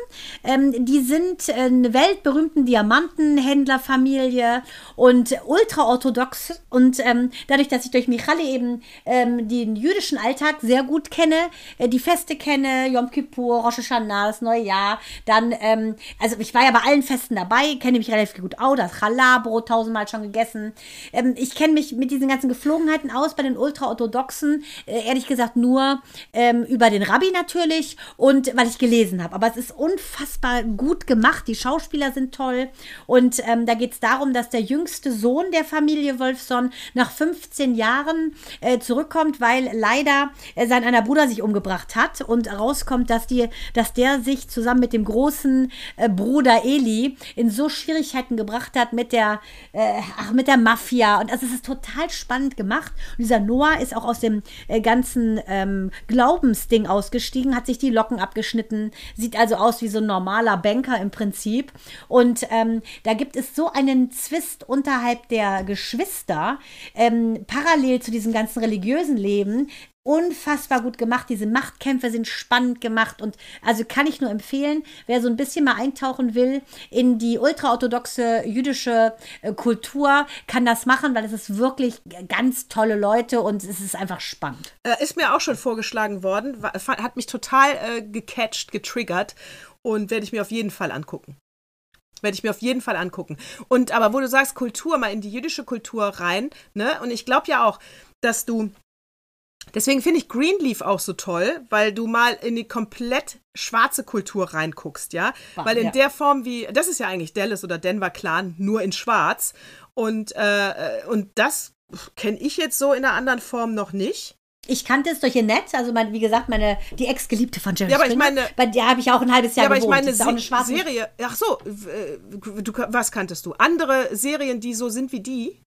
Ähm, die sind eine weltberühmten Diamantenhändlerfamilie und ultraorthodox. Und ähm, dadurch, dass ich durch Michale eben ähm, den jüdischen Alltag sehr gut kenne, äh, die Feste kenne, Yom Kippur, Rosh Hashanah, das neue Jahr, dann, ähm, also ich war ja bei allen Festen dabei, kenne mich relativ gut aus, das Challah-Brot tausendmal schon gegessen. Ähm, ich kenne mich mit diesen ganzen Geflogenheiten aus bei den ultraorthodoxen, äh, ehrlich gesagt nur ähm, über den Rabbi natürlich und weil ich gelesen habe. Aber es ist unfassbar gut gemacht. Die Schauspieler sind toll. Und ähm, da geht es darum, dass der jüngste Sohn der Familie Wolfson nach 15 Jahren äh, zurückkommt, weil leider äh, sein einer Bruder sich umgebracht hat und rauskommt, dass, die, dass der sich zusammen mit dem großen äh, Bruder Eli in so Schwierigkeiten gebracht hat mit der, äh, ach, mit der Mafia. Und also es ist total spannend gemacht. Und dieser Noah ist auch aus dem äh, ganzen ähm, Glaubensding aus ausgestiegen, hat sich die Locken abgeschnitten, sieht also aus wie so ein normaler Banker im Prinzip. Und ähm, da gibt es so einen Zwist unterhalb der Geschwister, ähm, parallel zu diesem ganzen religiösen Leben, unfassbar gut gemacht. Diese Machtkämpfe sind spannend gemacht und also kann ich nur empfehlen, wer so ein bisschen mal eintauchen will in die ultraorthodoxe jüdische äh, Kultur, kann das machen, weil es ist wirklich ganz tolle Leute und es ist einfach spannend. Äh, ist mir auch schon vorgeschlagen worden, hat mich total äh, gecatcht, getriggert und werde ich mir auf jeden Fall angucken werde ich mir auf jeden Fall angucken. Und aber wo du sagst Kultur, mal in die jüdische Kultur rein, ne? Und ich glaube ja auch, dass du Deswegen finde ich Greenleaf auch so toll, weil du mal in die komplett schwarze Kultur reinguckst, ja? War, weil in ja. der Form wie, das ist ja eigentlich Dallas oder Denver Clan, nur in schwarz. Und, äh, und das kenne ich jetzt so in einer anderen Form noch nicht. Ich kannte es durch ihr Netz, also mein, wie gesagt, meine die Ex-Geliebte von Jerry ja, aber Springer, ich meine, bei der habe ich auch ein halbes Jahr ja, aber gewohnt. ich meine, das ist auch eine Serie. Ach so, du, was kanntest du? Andere Serien, die so sind wie die?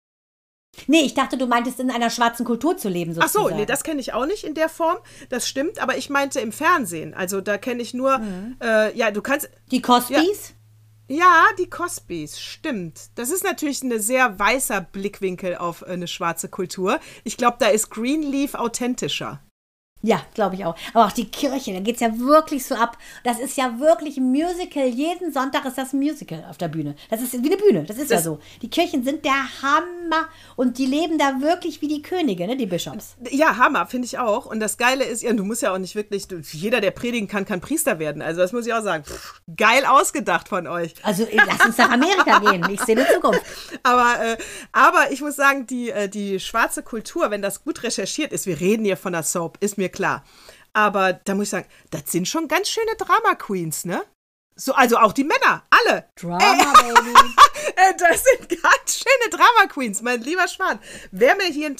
Nee, ich dachte, du meintest in einer schwarzen Kultur zu leben. Sozusagen. Ach so, nee, das kenne ich auch nicht in der Form. Das stimmt, aber ich meinte im Fernsehen. Also da kenne ich nur, mhm. äh, ja, du kannst. Die Cosbys? Ja, ja, die Cosbys, stimmt. Das ist natürlich ein sehr weißer Blickwinkel auf eine schwarze Kultur. Ich glaube, da ist Greenleaf authentischer. Ja, glaube ich auch. Aber auch die Kirche, da geht es ja wirklich so ab. Das ist ja wirklich ein Musical. Jeden Sonntag ist das ein Musical auf der Bühne. Das ist wie eine Bühne, das ist das ja so. Die Kirchen sind der Hammer und die leben da wirklich wie die Könige, ne, die Bischofs. Ja, Hammer, finde ich auch. Und das Geile ist, ja, du musst ja auch nicht wirklich, jeder, der predigen kann, kann Priester werden. Also das muss ich auch sagen. Pff, geil ausgedacht von euch. Also lass uns nach Amerika <laughs> gehen. Ich sehe eine Zukunft. Aber, äh, aber ich muss sagen, die, äh, die schwarze Kultur, wenn das gut recherchiert ist, wir reden hier von der Soap, ist mir klar. Aber da muss ich sagen, das sind schon ganz schöne Drama Queens, ne? So, also auch die Männer, alle. Drama, äh, <laughs> Baby. das sind ganz schöne Drama Queens, mein lieber Schwan. Wäre mir hier,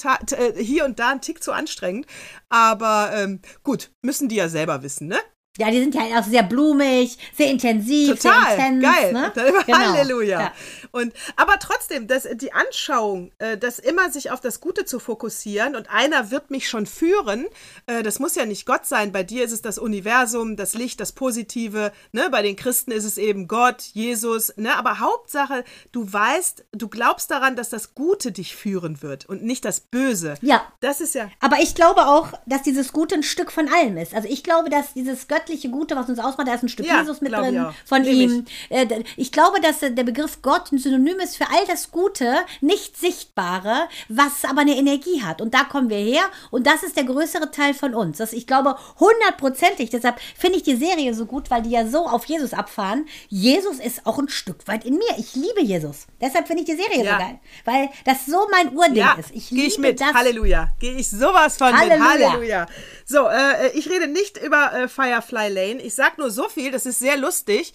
hier, und da ein Tick zu anstrengend. Aber ähm, gut, müssen die ja selber wissen, ne? Ja, die sind ja auch sehr blumig, sehr intensiv, Total, sehr intens. geil. Ne? <laughs> Genau. Halleluja. Ja. Und, aber trotzdem, das, die Anschauung, äh, das immer sich auf das Gute zu fokussieren und einer wird mich schon führen, äh, das muss ja nicht Gott sein. Bei dir ist es das Universum, das Licht, das Positive. Ne? Bei den Christen ist es eben Gott, Jesus. Ne? Aber Hauptsache, du weißt, du glaubst daran, dass das Gute dich führen wird und nicht das Böse. Ja. Das ist ja. Aber ich glaube auch, dass dieses Gute ein Stück von allem ist. Also ich glaube, dass dieses göttliche Gute, was uns ausmacht, da ist ein Stück ja, Jesus mit drin von Nehm ihm. Ich. Äh, ich glaube, dass der Begriff Gott ein Synonym ist für all das Gute, nicht Sichtbare, was aber eine Energie hat. Und da kommen wir her. Und das ist der größere Teil von uns. Das, ich glaube, hundertprozentig. Deshalb finde ich die Serie so gut, weil die ja so auf Jesus abfahren. Jesus ist auch ein Stück weit in mir. Ich liebe Jesus. Deshalb finde ich die Serie ja. so geil. Weil das so mein Urding ja, ist. Ich liebe ich mit. das. Halleluja. Gehe ich sowas von Halleluja. mit. Halleluja. So, äh, ich rede nicht über äh, Firefly Lane. Ich sage nur so viel, das ist sehr lustig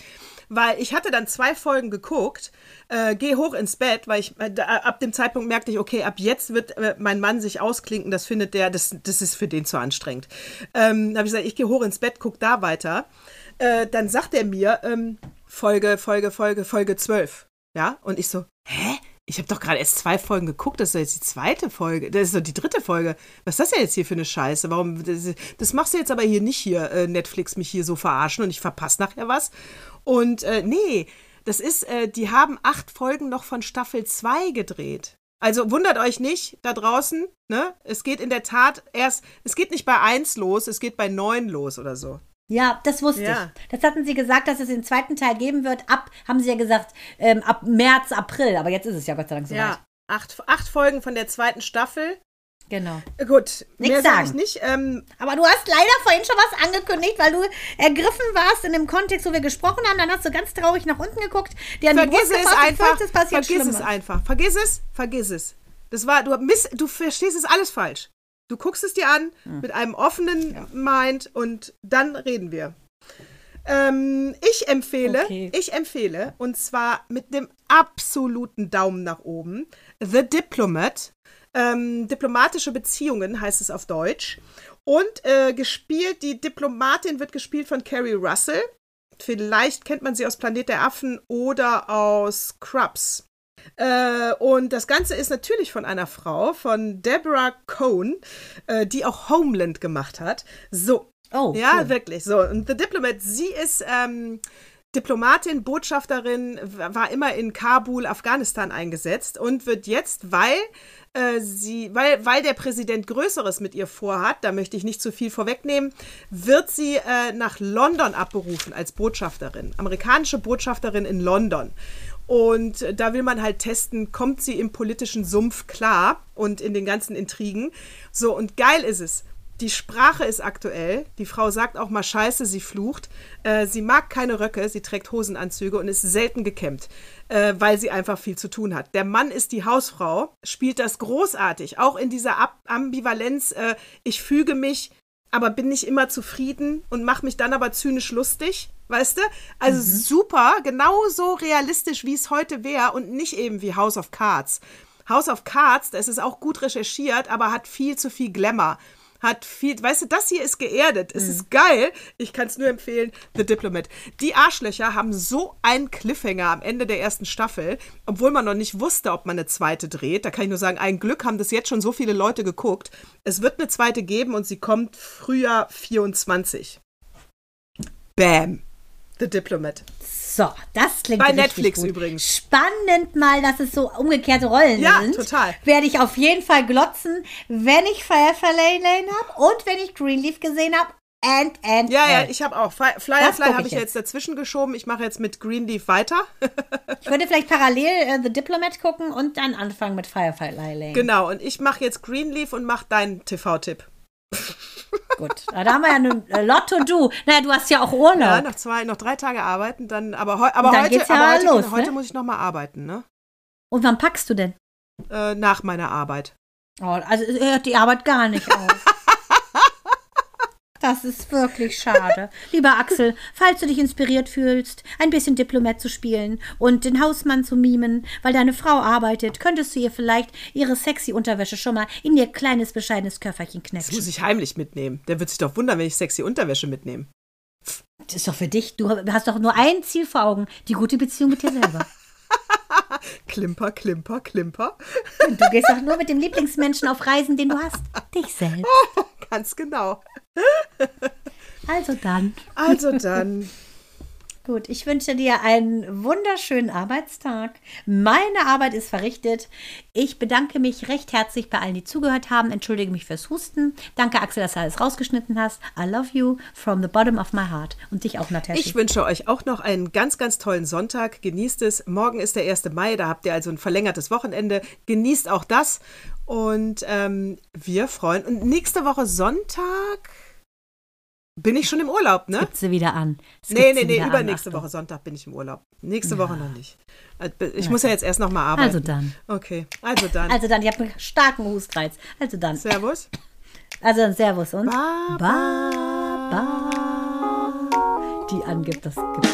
weil ich hatte dann zwei Folgen geguckt, äh, gehe hoch ins Bett, weil ich äh, da, ab dem Zeitpunkt merkte ich, okay, ab jetzt wird äh, mein Mann sich ausklinken, das findet der, das, das ist für den zu anstrengend. Ähm, habe ich gesagt, ich gehe hoch ins Bett, guck da weiter. Äh, dann sagt er mir, ähm, Folge, Folge, Folge, Folge 12. Ja, und ich so, hä? Ich habe doch gerade erst zwei Folgen geguckt, das ist doch jetzt die zweite Folge, das ist doch die dritte Folge. Was ist das denn jetzt hier für eine Scheiße? Warum, das, das machst du jetzt aber hier nicht hier, äh, Netflix mich hier so verarschen und ich verpasse nachher was. Und äh, nee, das ist, äh, die haben acht Folgen noch von Staffel 2 gedreht. Also wundert euch nicht da draußen, ne? Es geht in der Tat erst, es geht nicht bei 1 los, es geht bei 9 los oder so. Ja, das wusste ja. ich. Das hatten sie gesagt, dass es den zweiten Teil geben wird. Ab, haben sie ja gesagt, ähm, ab März, April. Aber jetzt ist es ja Gott sei Dank so Ja, acht, acht Folgen von der zweiten Staffel. Genau. Gut, Nichts mehr sage ich nicht. Ähm, aber du hast leider vorhin schon was angekündigt, weil du ergriffen warst in dem Kontext, wo wir gesprochen haben. Dann hast du ganz traurig nach unten geguckt. vergiss es einfach. vergiss es einfach. Vergiss es. Vergiss es. Das war, du, miss, du verstehst es alles falsch. Du guckst es dir an hm. mit einem offenen ja. Mind und dann reden wir. Ähm, ich empfehle, okay. ich empfehle, und zwar mit dem absoluten Daumen nach oben, The Diplomat. Ähm, diplomatische Beziehungen heißt es auf Deutsch. Und äh, gespielt, die Diplomatin wird gespielt von Carrie Russell. Vielleicht kennt man sie aus Planet der Affen oder aus Crubs. Äh, und das Ganze ist natürlich von einer Frau, von Deborah Cohn, äh, die auch Homeland gemacht hat. So. Oh. Ja, cool. wirklich. So. Und The Diplomat, sie ist. Ähm, Diplomatin, Botschafterin, war immer in Kabul, Afghanistan eingesetzt und wird jetzt, weil äh, sie, weil, weil der Präsident Größeres mit ihr vorhat, da möchte ich nicht zu viel vorwegnehmen, wird sie äh, nach London abberufen als Botschafterin, amerikanische Botschafterin in London. Und da will man halt testen, kommt sie im politischen Sumpf klar und in den ganzen Intrigen. So, und geil ist es. Die Sprache ist aktuell. Die Frau sagt auch mal Scheiße, sie flucht. Äh, sie mag keine Röcke, sie trägt Hosenanzüge und ist selten gekämmt, äh, weil sie einfach viel zu tun hat. Der Mann ist die Hausfrau, spielt das großartig, auch in dieser Ab Ambivalenz. Äh, ich füge mich, aber bin nicht immer zufrieden und mache mich dann aber zynisch lustig weißt du? Also mhm. super, genauso realistisch, wie es heute wäre und nicht eben wie House of Cards. House of Cards, das ist auch gut recherchiert, aber hat viel zu viel Glamour. Hat viel, weißt du, das hier ist geerdet. Es mhm. ist geil. Ich kann es nur empfehlen. The Diplomat. Die Arschlöcher haben so einen Cliffhanger am Ende der ersten Staffel, obwohl man noch nicht wusste, ob man eine zweite dreht. Da kann ich nur sagen, ein Glück haben das jetzt schon so viele Leute geguckt. Es wird eine zweite geben und sie kommt Frühjahr 24. Bam. The Diplomat. So, das klingt Bei Netflix gut. übrigens. Spannend mal, dass es so umgekehrte Rollen ja, sind. Ja, total. Werde ich auf jeden Fall glotzen, wenn ich Firefly Lane habe und wenn ich Greenleaf gesehen habe. And, and, ja, and. ja, ich habe auch. Firefly habe ich jetzt. jetzt dazwischen geschoben. Ich mache jetzt mit Greenleaf weiter. <laughs> ich würde vielleicht parallel äh, The Diplomat gucken und dann anfangen mit Firefly Lane. Genau, und ich mache jetzt Greenleaf und mache deinen TV-Tipp. <laughs> Gut, da haben wir ja ein äh, Lotto du. Naja, du hast ja auch Urlaub. Ja, noch zwei, noch drei Tage arbeiten, dann, aber, heu, aber dann heute, ja aber heute, los, heute ne? muss ich noch mal arbeiten, ne? Und wann packst du denn? Äh, nach meiner Arbeit. Oh, also hört die Arbeit gar nicht auf. Das ist wirklich schade. Lieber Axel, falls du dich inspiriert fühlst, ein bisschen Diplomat zu spielen und den Hausmann zu mimen, weil deine Frau arbeitet, könntest du ihr vielleicht ihre sexy Unterwäsche schon mal in ihr kleines, bescheidenes Köfferchen knäpfen. Das muss ich heimlich mitnehmen. Der wird sich doch wundern, wenn ich sexy Unterwäsche mitnehme. Das ist doch für dich. Du hast doch nur ein Ziel vor Augen: die gute Beziehung mit dir selber. <laughs> klimper, klimper, klimper. Und du gehst doch nur mit dem Lieblingsmenschen auf Reisen, den du hast. Dich selbst. <laughs> Ganz genau. Also dann. Also dann. Gut, ich wünsche dir einen wunderschönen Arbeitstag. Meine Arbeit ist verrichtet. Ich bedanke mich recht herzlich bei allen, die zugehört haben. Entschuldige mich fürs Husten. Danke, Axel, dass du alles rausgeschnitten hast. I love you from the bottom of my heart. Und dich auch, Natascha. Ich wünsche euch auch noch einen ganz, ganz tollen Sonntag. Genießt es. Morgen ist der 1. Mai. Da habt ihr also ein verlängertes Wochenende. Genießt auch das. Und ähm, wir freuen. Und nächste Woche Sonntag. Bin ich schon im Urlaub, ne? Gibt sie wieder an. Es nee, nee, nee, übernächste an, Woche Sonntag bin ich im Urlaub. Nächste ja. Woche noch nicht. Äh, ich muss ja jetzt erst noch mal arbeiten. Also dann. Okay, also dann. Also dann, ihr habt einen starken Hustreiz. Also dann. Servus. Also dann Servus und ba, ba, ba. Die angibt, das gibt's.